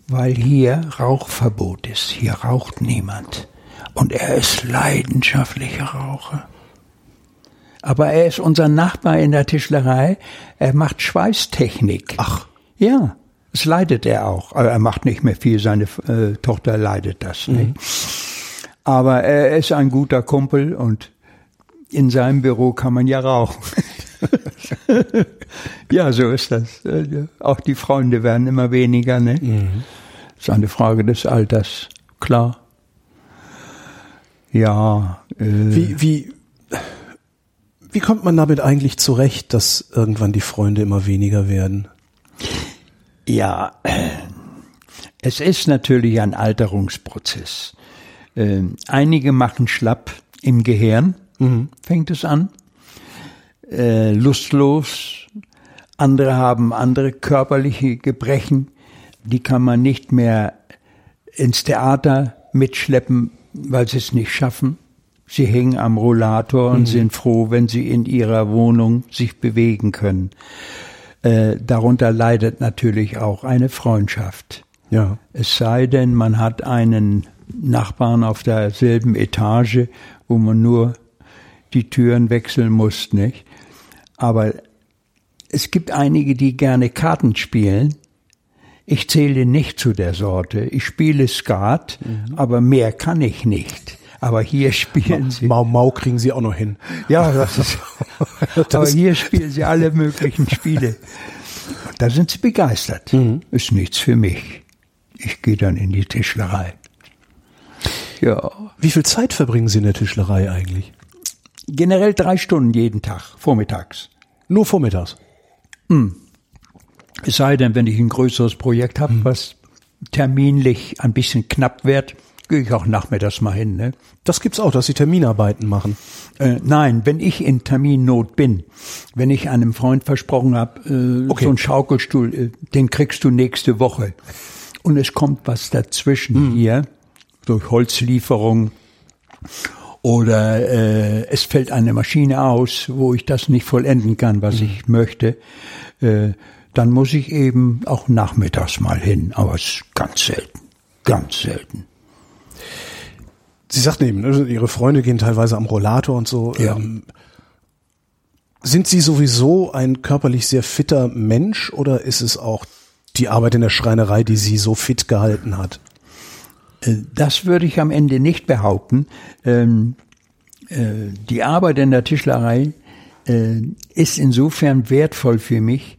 weil hier Rauchverbot ist. Hier raucht niemand. Und er ist leidenschaftlicher Raucher. Aber er ist unser Nachbar in der Tischlerei. Er macht Schweißtechnik. Ach. Ja, das leidet er auch. Aber er macht nicht mehr viel. Seine äh, Tochter leidet das nicht. Aber er ist ein guter Kumpel und in seinem Büro kann man ja rauchen. (laughs) ja, so ist das. Auch die Freunde werden immer weniger, ne? Ist eine Frage des Alters, klar. Ja, äh, Wie, wie, wie kommt man damit eigentlich zurecht, dass irgendwann die Freunde immer weniger werden? Ja, äh, es ist natürlich ein Alterungsprozess. Ähm, einige machen schlapp im Gehirn, fängt es an, äh, lustlos. Andere haben andere körperliche Gebrechen, die kann man nicht mehr ins Theater mitschleppen, weil sie es nicht schaffen. Sie hängen am Rollator und sind froh, wenn sie in ihrer Wohnung sich bewegen können. Äh, darunter leidet natürlich auch eine Freundschaft. Ja. Es sei denn, man hat einen Nachbarn auf derselben Etage, wo man nur die Türen wechseln muss, nicht? Aber es gibt einige, die gerne Karten spielen. Ich zähle nicht zu der Sorte. Ich spiele Skat, aber mehr kann ich nicht. Aber hier spielen sie. Mau Mau kriegen sie auch noch hin. Ja, das ist. (laughs) aber hier spielen sie alle möglichen Spiele. Da sind sie begeistert. Ist nichts für mich. Ich gehe dann in die Tischlerei. Ja. Wie viel Zeit verbringen Sie in der Tischlerei eigentlich? Generell drei Stunden jeden Tag, vormittags. Nur vormittags. Es sei denn, wenn ich ein größeres Projekt habe, was terminlich ein bisschen knapp wird, gehe ich auch nachmittags mal hin. Ne? Das gibt's auch, dass Sie Terminarbeiten machen. Äh, nein, wenn ich in Terminnot bin, wenn ich einem Freund versprochen habe, äh, Okay. so einen Schaukelstuhl, äh, den kriegst du nächste Woche. Und es kommt was dazwischen hier, durch Holzlieferung oder äh, es fällt eine Maschine aus, wo ich das nicht vollenden kann, was ich möchte, äh, dann muss ich eben auch nachmittags mal hin, aber es ist ganz selten, ganz selten. Sie sagten eben, ne, Ihre Freunde gehen teilweise am Rollator und so. Ja. Ähm, Sind Sie sowieso ein körperlich sehr fitter Mensch oder ist es auch die Arbeit in der Schreinerei, die Sie so fit gehalten hat? Das würde ich am Ende nicht behaupten. Ähm, äh, die Arbeit in der Tischlerei äh, ist insofern wertvoll für mich,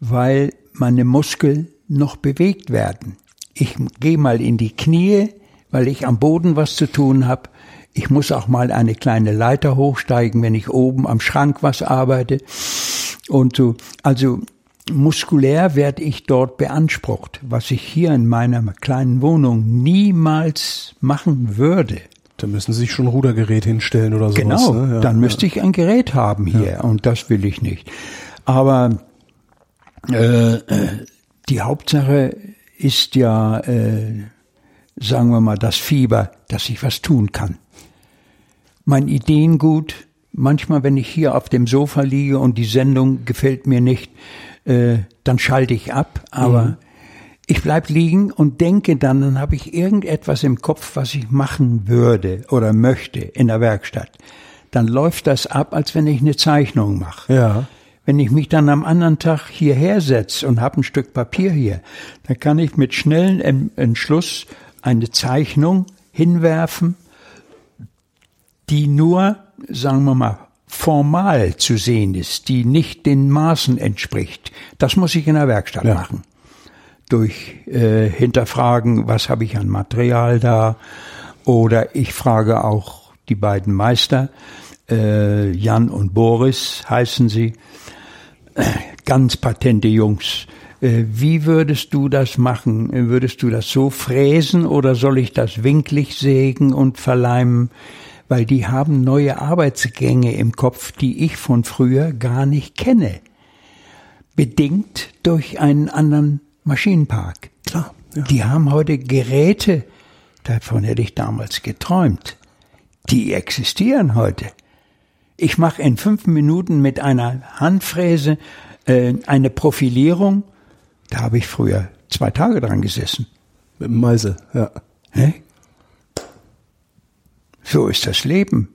weil meine Muskeln noch bewegt werden. Ich gehe mal in die Knie, weil ich am Boden was zu tun habe. Ich muss auch mal eine kleine Leiter hochsteigen, wenn ich oben am Schrank was arbeite. Und so, also muskulär werde ich dort beansprucht, was ich hier in meiner kleinen Wohnung niemals machen würde. Da müssen Sie sich schon ein Rudergerät hinstellen oder sowas. Genau, ne? ja, dann müsste ich ein Gerät haben hier ja. und das will ich nicht. Aber äh, die Hauptsache ist ja, äh, sagen wir mal, das Fieber, dass ich was tun kann. Mein Ideengut, manchmal, wenn ich hier auf dem Sofa liege und die Sendung gefällt mir nicht, äh, dann schalte ich ab, aber mhm. ich bleib liegen und denke dann, dann habe ich irgendetwas im Kopf, was ich machen würde oder möchte in der Werkstatt. Dann läuft das ab, als wenn ich eine Zeichnung mache. Ja. Wenn ich mich dann am anderen Tag hierher setze und habe ein Stück Papier hier, dann kann ich mit schnellem Entschluss eine Zeichnung hinwerfen, die nur, sagen wir mal, formal zu sehen ist, die nicht den Maßen entspricht. Das muss ich in der Werkstatt ja. machen. Durch äh, Hinterfragen, was habe ich an Material da? Oder ich frage auch die beiden Meister, äh, Jan und Boris heißen sie, (clears throat) ganz patente Jungs. Äh, wie würdest du das machen? Würdest du das so fräsen oder soll ich das winklig sägen und verleimen? Weil die haben neue Arbeitsgänge im Kopf, die ich von früher gar nicht kenne. Bedingt durch einen anderen Maschinenpark. Klar. Ja. Die haben heute Geräte, davon hätte ich damals geträumt. Die existieren heute. Ich mache in fünf Minuten mit einer Handfräse äh, eine Profilierung. Da habe ich früher zwei Tage dran gesessen. Mit dem Meise, ja. Hä? So ist das Leben.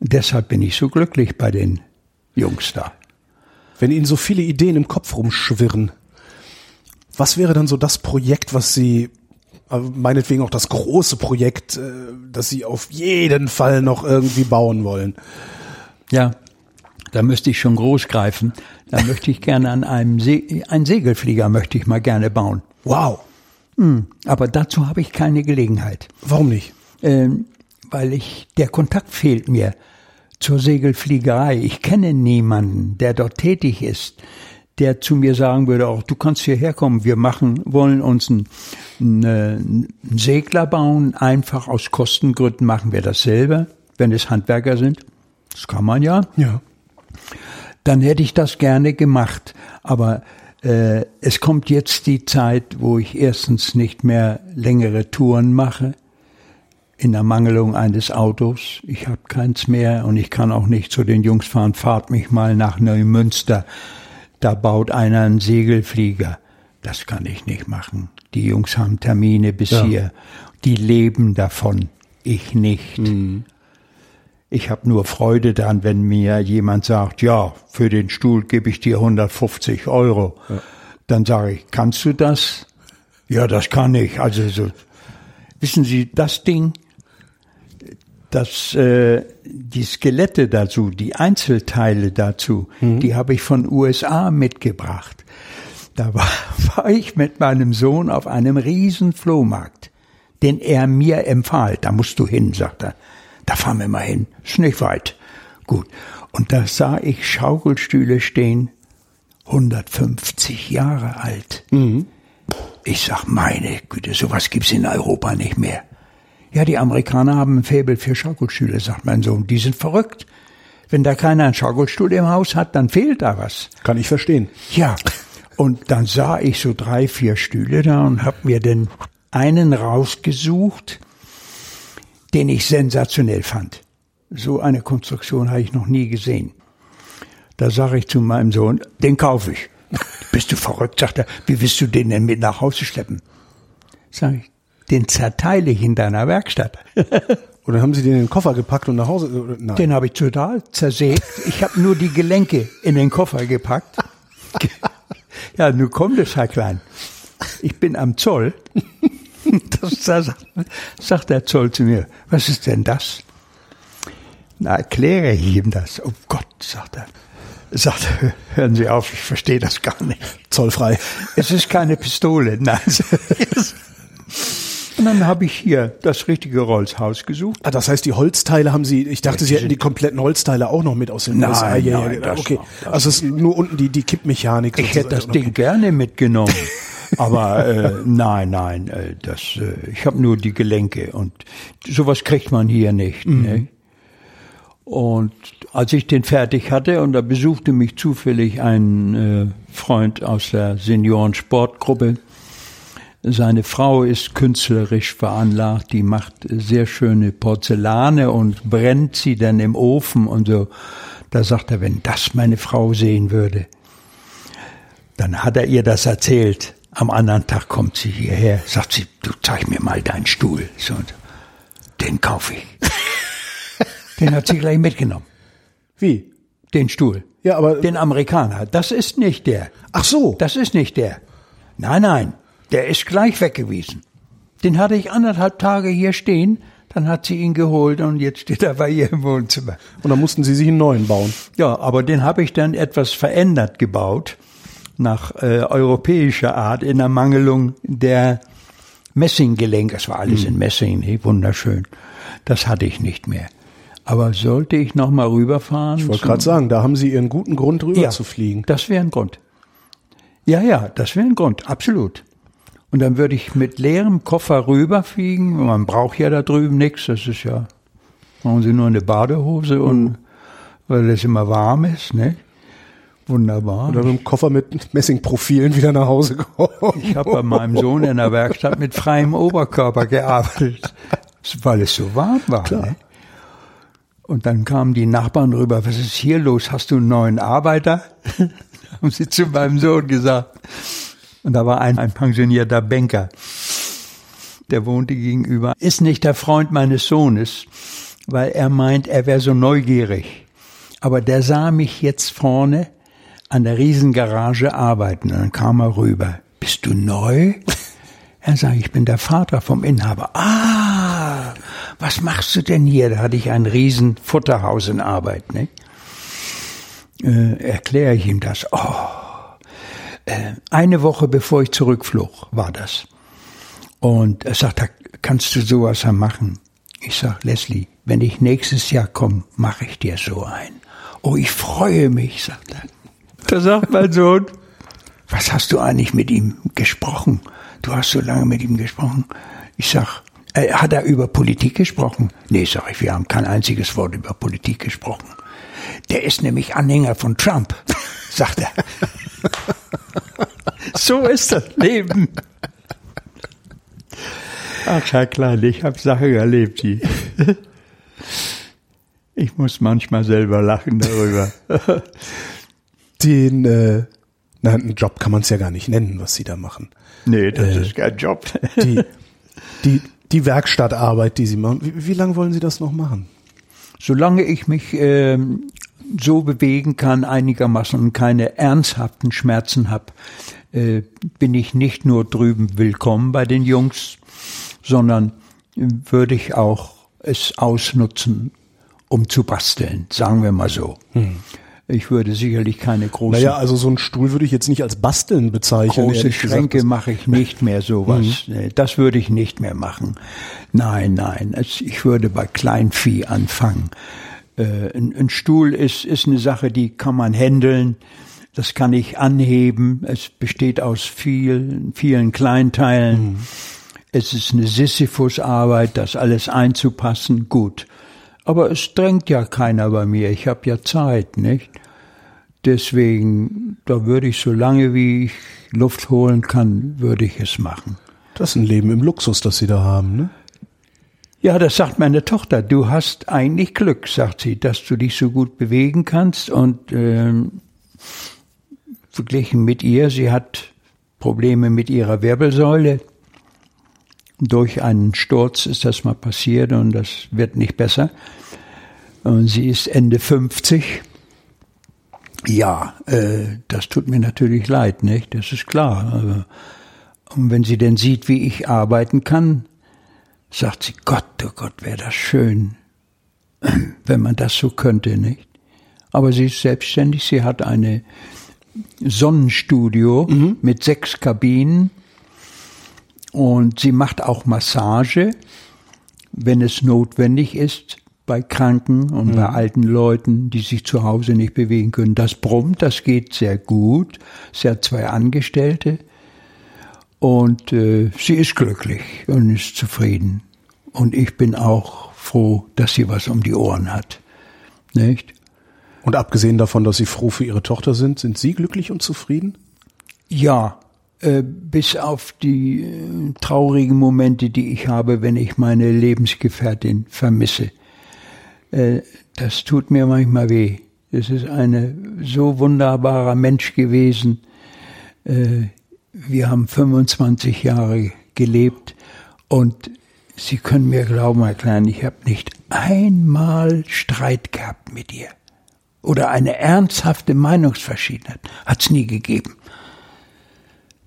deshalb bin ich so glücklich bei den Jungs da. Wenn Ihnen so viele Ideen im Kopf rumschwirren, was wäre dann so das Projekt, was Sie meinetwegen auch das große Projekt, äh, das Sie auf jeden Fall noch irgendwie bauen wollen. Ja, da müsste ich schon groß greifen. Da möchte ich gerne an einem See, ein Segelflieger möchte ich mal gerne bauen. Wow. Hm, aber dazu habe ich keine Gelegenheit. Warum nicht? Ähm, weil ich, der Kontakt fehlt mir zur Segelfliegerei. Ich kenne niemanden, der dort tätig ist der zu mir sagen würde, auch du kannst hierher kommen, wir machen, wollen uns einen, einen Segler bauen, einfach aus Kostengründen machen wir das selber, wenn es Handwerker sind. Das kann man ja. Ja. Dann hätte ich das gerne gemacht, aber äh, es kommt jetzt die Zeit, wo ich erstens nicht mehr längere Touren mache, in Ermangelung eines Autos. Ich habe keins mehr und ich kann auch nicht zu den Jungs fahren, fahrt mich mal nach Neumünster da baut einer einen Segelflieger. Das kann ich nicht machen. Die Jungs haben Termine bis ja. hier. Die leben davon. Ich nicht. Mhm. Ich habe nur Freude daran, wenn mir jemand sagt, ja, für den Stuhl gebe ich dir 150 Euro. Ja. Dann sage ich, kannst du das? Ja, das kann ich. Also so, wissen Sie, das Ding, dass äh, die Skelette dazu, die Einzelteile dazu, mhm. die habe ich von USA mitgebracht. Da war, (laughs) war ich mit meinem Sohn auf einem riesen Flohmarkt, den er mir empfahl. Da musst du hin, sagt er. Da fahren wir mal hin. Ist nicht weit. Gut. Und da sah ich Schaukelstühle stehen, 150 Jahre alt. Mhm. Ich sag, meine Güte, sowas gibt's in Europa nicht mehr. Ja, die Amerikaner haben ein Faible für Schaukelstühle, sagt mein Sohn. Die sind verrückt. Wenn da keiner einen Schaukelstuhl im Haus hat, dann fehlt da was. Kann ich verstehen. Ja. Und dann sah ich so drei, vier Stühle da und habe mir den einen rausgesucht, den ich sensationell fand. So eine Konstruktion habe ich noch nie gesehen. Da sage ich zu meinem Sohn, den kaufe ich. Bist du verrückt, sagt er. Wie willst du den denn mit nach Hause schleppen? Sag ich, den zerteile ich in deiner Werkstatt. (laughs) Oder haben Sie den in den Koffer gepackt und nach Hause? Nein. Den habe ich total zersägt. Ich habe nur die Gelenke in den Koffer gepackt. (laughs) Ja, nun kommt es, Herr Klein. Ich bin am Zoll. (laughs) Das, da sagt, sagt der Zoll zu mir, was ist denn das? Na, erkläre ich ihm das. Oh Gott, sagt er. Sagt er, hören Sie auf, ich verstehe das gar nicht. Zollfrei. Es ist keine Pistole. Nein. Und dann habe ich hier das richtige Rolls-Haus gesucht. Ah, das heißt, die Holzteile haben Sie, ich dachte, Sie hätten die kompletten Holzteile auch noch mit aus den Nein, USA. Ja, nein, ja, okay. noch, also es ist nur unten die, die Kippmechanik. Ich hätte das. Ding gerne mitgenommen. (laughs) Aber äh, nein, nein, äh, das, äh, ich habe nur die Gelenke und sowas kriegt man hier nicht. Ne? Und als ich den fertig hatte und da besuchte mich zufällig ein äh, Freund aus der Seniorensportgruppe. Seine Frau ist künstlerisch veranlagt, die macht sehr schöne Porzellane und brennt sie dann im Ofen und so. Da sagt er, wenn das meine Frau sehen würde, dann hat er ihr das erzählt. Am anderen Tag kommt sie hierher, sagt sie, du zeig mir mal deinen Stuhl. So, den kaufe ich. (laughs) den hat sie gleich mitgenommen. Wie? Den Stuhl. Ja, aber Den Amerikaner. Das ist nicht der. ach so. Das ist nicht der. Nein, nein. Der ist gleich weggewiesen. Den hatte ich anderthalb Tage hier stehen. Dann hat sie ihn geholt und jetzt steht er bei ihr im Wohnzimmer. Und dann mussten Sie sich einen neuen bauen. Ja, aber den habe ich dann etwas verändert gebaut, nach äh, europäischer Art, in Ermangelung der Messinggelenke. Es war alles in Messing, nee, wunderschön. Das hatte ich nicht mehr. Aber sollte ich noch mal rüberfahren? Ich wollte gerade sagen, da haben Sie Ihren guten Grund rüber ja, zu fliegen. Das wäre ein Grund. Ja, ja, das wäre ein Grund, absolut. Und dann würde ich mit leerem Koffer rüberfliegen. Man braucht ja da drüben nichts. Das ist ja, brauchen Sie nur eine Badehose und weil es immer warm ist, ne? Wunderbar. Oder mit dem Koffer mit Messingprofilen wieder nach Hause gekommen. Ich habe bei meinem Sohn in der Werkstatt mit freiem Oberkörper gearbeitet, weil es so warm war. Klar. Ne? Und dann kamen die Nachbarn rüber, was ist hier los? Hast du einen neuen Arbeiter? (laughs) haben sie zu meinem Sohn gesagt. Und da war ein, ein pensionierter Banker, der wohnte gegenüber. Ist nicht der Freund meines Sohnes, weil er meint, er wäre so neugierig. Aber der sah mich jetzt vorne an der Riesengarage arbeiten. Und dann kam er rüber. Bist du neu? Er sagt, ich bin der Vater vom Inhaber. Ah, was machst du denn hier? Da hatte ich ein riesen Futterhaus in Arbeit, ne? Äh, erkläre ich ihm das. Oh, eine Woche bevor ich zurückflog, war das. Und er sagt, da kannst du sowas machen. Ich sag, Leslie, wenn ich nächstes Jahr komme, mache ich dir so ein. Oh, ich freue mich, sagt er. Da sagt mein Sohn, was hast du eigentlich mit ihm gesprochen? Du hast so lange mit ihm gesprochen. Ich sag, äh, hat er über Politik gesprochen? Nee, sag ich, wir haben kein einziges Wort über Politik gesprochen. Der ist nämlich Anhänger von Trump, (laughs) sagt er. (laughs) so ist das Leben. Ach, Herr Klein, ich habe Sachen erlebt, die. Ich muss manchmal selber lachen darüber. Den, äh, na, einen Job kann man es ja gar nicht nennen, was Sie da machen. Nee, das ist kein Job. Die, die, die Werkstattarbeit, die Sie machen. Wie, wie lange wollen Sie das noch machen? Solange ich mich ähm, so bewegen kann, einigermaßen und keine ernsthaften Schmerzen habe, äh, bin ich nicht nur drüben willkommen bei den Jungs, sondern äh, würde ich auch es ausnutzen, um zu basteln, sagen wir mal so. Ich würde sicherlich keine großen Naja, also so einen Stuhl würde ich jetzt nicht als Basteln bezeichnen. große. Schränke mache ich nicht mehr sowas. Nee, Das würde ich nicht mehr machen. Nein, nein. Ich würde bei Kleinvieh anfangen. Äh, Ein, ein Stuhl ist, ist eine Sache, die kann man handeln. Das kann ich anheben. Es besteht aus vielen, vielen Kleinteilen. Es ist eine Sisyphus-Arbeit, das alles einzupassen. Gut. Aber es drängt ja keiner bei mir. Ich habe ja Zeit, nicht? Deswegen, da würde ich so lange wie ich Luft holen kann, würde ich es machen. Das ist ein Leben im Luxus, das Sie da haben, ne? Ja, das sagt meine Tochter. Du hast eigentlich Glück, sagt sie, dass du dich so gut bewegen kannst. Und ähm, verglichen mit ihr, sie hat Probleme mit ihrer Wirbelsäule. Durch einen Sturz ist das mal passiert und das wird nicht besser. Und sie ist Ende 50. Ja, äh, das tut mir natürlich leid, nicht? Das ist klar. Und wenn sie denn sieht, wie ich arbeiten kann, sagt sie, Gott, oh Gott, wäre das schön, (clears throat) wenn man das so könnte, nicht? Aber sie ist selbstständig, sie hat eine Sonnenstudio mhm. mit sechs Kabinen und sie macht auch Massage, wenn es notwendig ist, bei Kranken und mhm. bei alten Leuten, die sich zu Hause nicht bewegen können. Das brummt, das geht sehr gut. Sie hat zwei Angestellte und äh, sie ist glücklich und ist zufrieden. Und ich bin auch froh, dass sie was um die Ohren hat. Nicht? Und abgesehen davon, dass Sie froh für Ihre Tochter sind, sind Sie glücklich und zufrieden? Ja, äh, bis auf die äh, traurigen Momente, die ich habe, wenn ich meine Lebensgefährtin vermisse. Äh, das tut mir manchmal weh. Es ist ein so wunderbarer Mensch gewesen. Wir haben 25 Jahre gelebt und Sie können mir glauben, Herr Klein, ich habe nicht einmal Streit gehabt mit ihr oder eine ernsthafte Meinungsverschiedenheit hat es nie gegeben.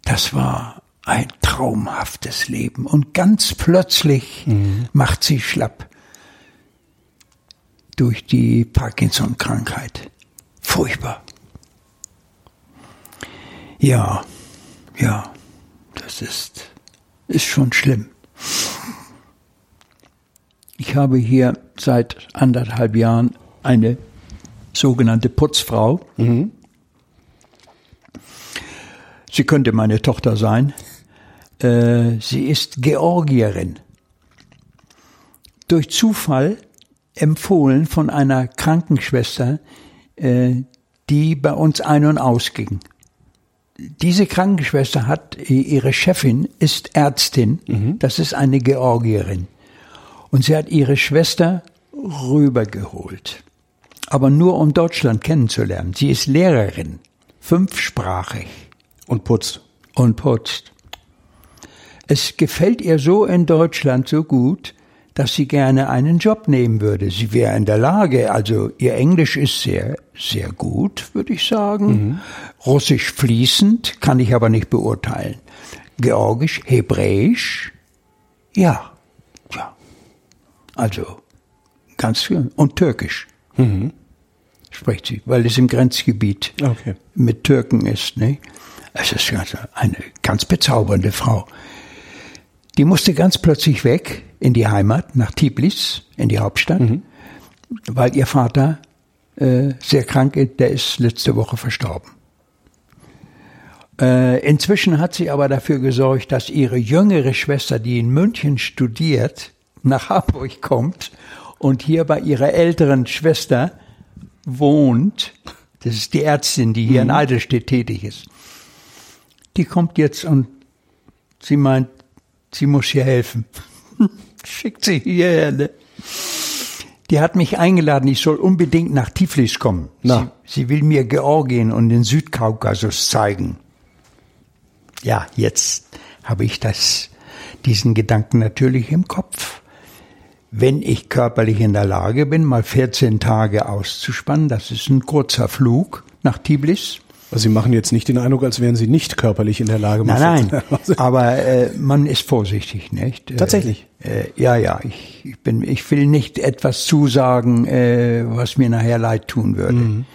Das war ein traumhaftes Leben und ganz plötzlich mhm. macht sie schlapp durch die Parkinson-Krankheit. Furchtbar. Ja, ja, das ist, ist schon schlimm. Ich habe hier seit anderthalb Jahren eine sogenannte Putzfrau. Mhm. Sie könnte meine Tochter sein. Äh, sie ist Georgierin. Durch Zufall empfohlen von einer Krankenschwester, äh, die bei uns ein- und ausging. Diese Krankenschwester hat, ihre Chefin ist Ärztin, mhm. das ist eine Georgierin. Und sie hat ihre Schwester rübergeholt aber nur um Deutschland kennenzulernen. Sie ist Lehrerin, fünfsprachig. Und putzt. Und putzt. Es gefällt ihr so in Deutschland so gut, dass sie gerne einen Job nehmen würde. Sie wäre in der Lage, also ihr Englisch ist sehr, sehr gut, würde ich sagen. Mhm. Russisch fließend, kann ich aber nicht beurteilen. Georgisch, Hebräisch, ja, ja. Also, ganz viel. Und Türkisch. Mhm. Spricht sie, weil es im Grenzgebiet okay. mit Türken ist. Ne? Es ist eine ganz bezaubernde Frau. Die musste ganz plötzlich weg in die Heimat, nach Tiblis, in die Hauptstadt, mhm. weil ihr Vater äh, sehr krank ist, der ist letzte Woche verstorben. Äh, inzwischen hat sie aber dafür gesorgt, dass ihre jüngere Schwester, die in München studiert, nach Hamburg kommt und hier bei ihrer älteren Schwester wohnt, das ist die Ärztin, die hier mhm. in Eidelstedt tätig ist, die kommt jetzt und sie meint, sie muss hier helfen. (laughs) Schickt sie hierher. Ne? Die hat mich eingeladen, ich soll unbedingt nach Tiflis kommen. Sie, sie, will mir Georgien und den Südkaukasus zeigen. Ja, jetzt habe ich das, diesen Gedanken natürlich im Kopf wenn ich körperlich in der Lage bin, mal 14 Tage auszuspannen, das ist ein kurzer Flug nach Tiblis. Also Sie machen jetzt nicht den Eindruck, als wären Sie nicht körperlich in der Lage. Nein, nein, (laughs) aber äh, man ist vorsichtig, nicht? Äh, Tatsächlich. Äh, ja, ja, ich, ich bin, ich will nicht etwas zusagen, äh, was mir nachher leid tun würde. Mhm.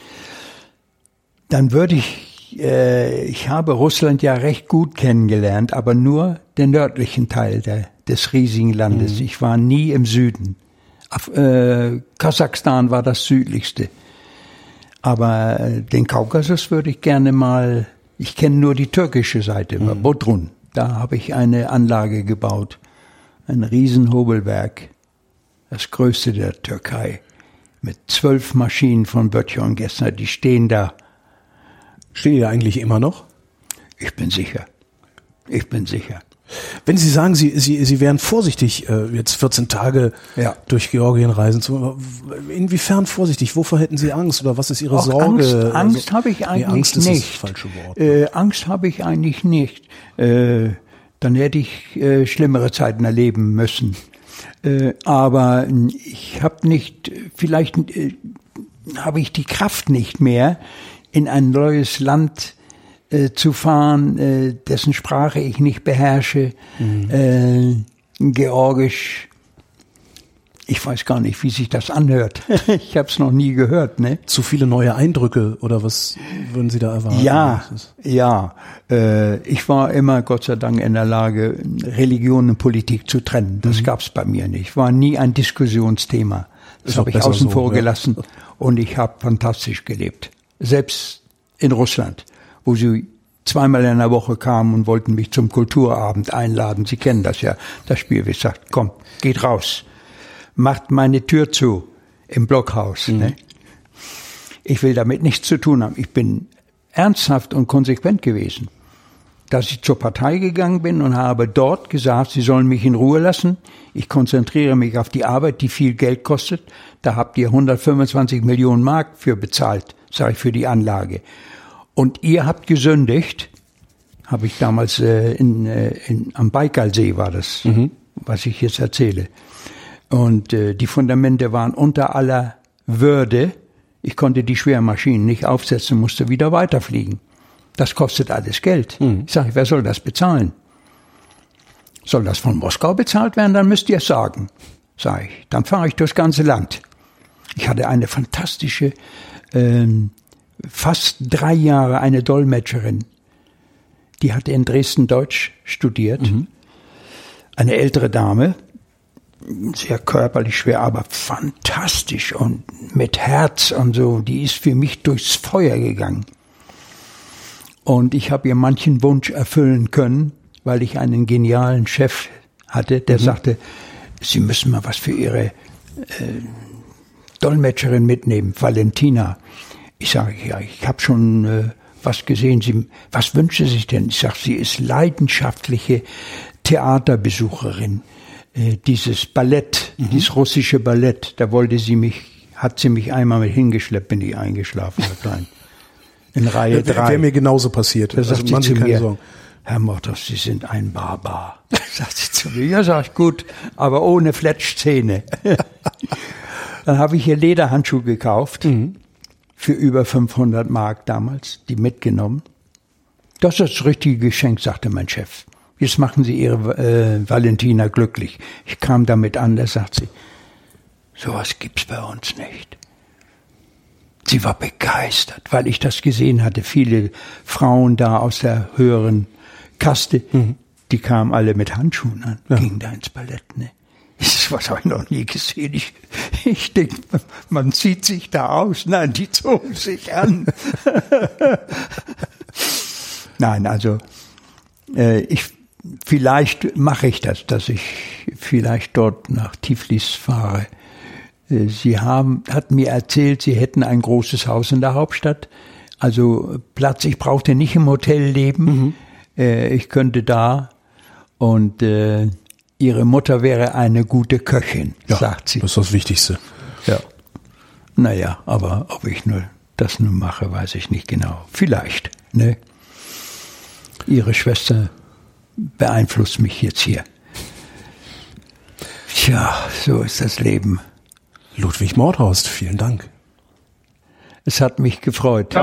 Dann würde ich, äh, ich habe Russland ja recht gut kennengelernt, aber nur den nördlichen Teil der des riesigen Landes. Mhm. Ich war nie im Süden. Auf, äh, Kasachstan war das südlichste. Aber äh, den Kaukasus würde ich gerne mal, ich kenne nur die türkische Seite, mhm. Bodrun. Da habe ich eine Anlage gebaut. Ein Riesenhobelwerk. Das größte der Türkei. Mit zwölf Maschinen von Böttcher und Gessner. Die stehen da. Stehen die da eigentlich immer noch? Ich bin sicher. Ich bin sicher. Wenn Sie sagen, Sie, Sie, Sie wären vorsichtig, äh, jetzt 14 Tage ja. durch Georgien reisen zu, inwiefern vorsichtig? Wovor hätten Sie Angst oder was ist Ihre Auch Sorge? Angst, Angst also, habe ich eigentlich nee, Angst nicht. Ist das falsche Wort. Äh, Angst habe ich eigentlich nicht. Äh, dann hätte ich äh, schlimmere Zeiten erleben müssen. Äh, aber ich habe nicht, vielleicht äh, habe ich die Kraft nicht mehr, in ein neues Land äh, zu fahren, äh, dessen Sprache ich nicht beherrsche, mhm. äh, Georgisch. Ich weiß gar nicht, wie sich das anhört. (laughs) ich habe es noch nie gehört. Ne? Zu viele neue Eindrücke oder was würden Sie da erwarten? Ja, ja. Äh, ich war immer Gott sei Dank in der Lage, Religion und Politik zu trennen. Das mhm. gab es bei mir nicht. War nie ein Diskussionsthema. Das habe ich außen so, vor gelassen ja. und ich habe fantastisch gelebt. Selbst in Russland, wo sie zweimal in der Woche kamen und wollten mich zum Kulturabend einladen. Sie kennen das ja, das Spiel. Ich sagt, komm, geht raus, macht meine Tür zu im Blockhaus. Mhm. Ne? Ich will damit nichts zu tun haben. Ich bin ernsthaft und konsequent gewesen. Dass ich zur Partei gegangen bin und habe dort gesagt, Sie sollen mich in Ruhe lassen. Ich konzentriere mich auf die Arbeit, die viel Geld kostet. Da habt ihr 125 Millionen Mark für bezahlt, sage ich, für die Anlage. Und ihr habt gesündigt, habe ich damals äh, in, äh, in, am Baikalsee war das, mhm. was ich jetzt erzähle. Und äh, die Fundamente waren unter aller Würde. Ich konnte die schweren Maschinen nicht aufsetzen, musste wieder weiterfliegen. Das kostet alles Geld. Mhm. Ich sage, wer soll das bezahlen? Soll das von Moskau bezahlt werden? Dann müsst ihr es sagen. Sage ich. Dann fahre ich durchs ganze Land. Ich hatte eine fantastische ähm, fast drei Jahre eine Dolmetscherin. Die hatte in Dresden Deutsch studiert. Mhm. Eine ältere Dame, sehr körperlich schwer, aber fantastisch und mit Herz und so. Die ist für mich durchs Feuer gegangen. Und ich habe ihr manchen Wunsch erfüllen können, weil ich einen genialen Chef hatte, der mhm. sagte, Sie müssen mal was für Ihre äh, Dolmetscherin mitnehmen, Valentina. Ich sage, ja, ich habe schon äh, was gesehen. Sie, was wünscht sie sich denn? Ich sage, sie ist leidenschaftliche Theaterbesucherin. Äh, dieses Ballett, mhm. dieses russische Ballett, da wollte sie mich, hat sie mich einmal mit hingeschleppt, bin ich eingeschlafen. Klein. In Reihe 3. Wäre mir genauso passiert. Da also, sie zu mir, Herr Mottos, Sie sind ein Barbar. (laughs) sagt sie zu mir. Ja, sag ich, gut, aber ohne Fletschzähne. (laughs) Dann habe ich ihr Lederhandschuhe gekauft. Mhm für über 500 Mark damals, die mitgenommen. Das ist das richtige Geschenk, sagte mein Chef. Jetzt machen Sie Ihre äh, Valentina glücklich. Ich kam damit an, da sagt sie, sowas gibt's bei uns nicht. Sie war begeistert, weil ich das gesehen hatte. Viele Frauen da aus der höheren Kaste, mhm. die kamen alle mit Handschuhen an, ja. gingen da ins Ballett. Ne? Das was habe ich noch nie gesehen. Ich, ich denke, man zieht sich da aus. Nein, die zogen sich an. (laughs) Nein, also äh, ich vielleicht mache ich das, dass ich vielleicht dort nach Tiflis fahre. Äh, sie haben, hat mir erzählt, Sie hätten ein großes Haus in der Hauptstadt. Also Platz, ich brauchte nicht im Hotel leben. Mhm. Äh, ich könnte da und äh, ihre Mutter wäre eine gute Köchin, ja, sagt sie. Das ist das Wichtigste. Ja. Naja, aber ob ich nur das nun mache, weiß ich nicht genau. Vielleicht, ne? Ihre Schwester beeinflusst mich jetzt hier. Tja, so ist das Leben. Ludwig Mordhorst, vielen Dank. Es hat mich gefreut.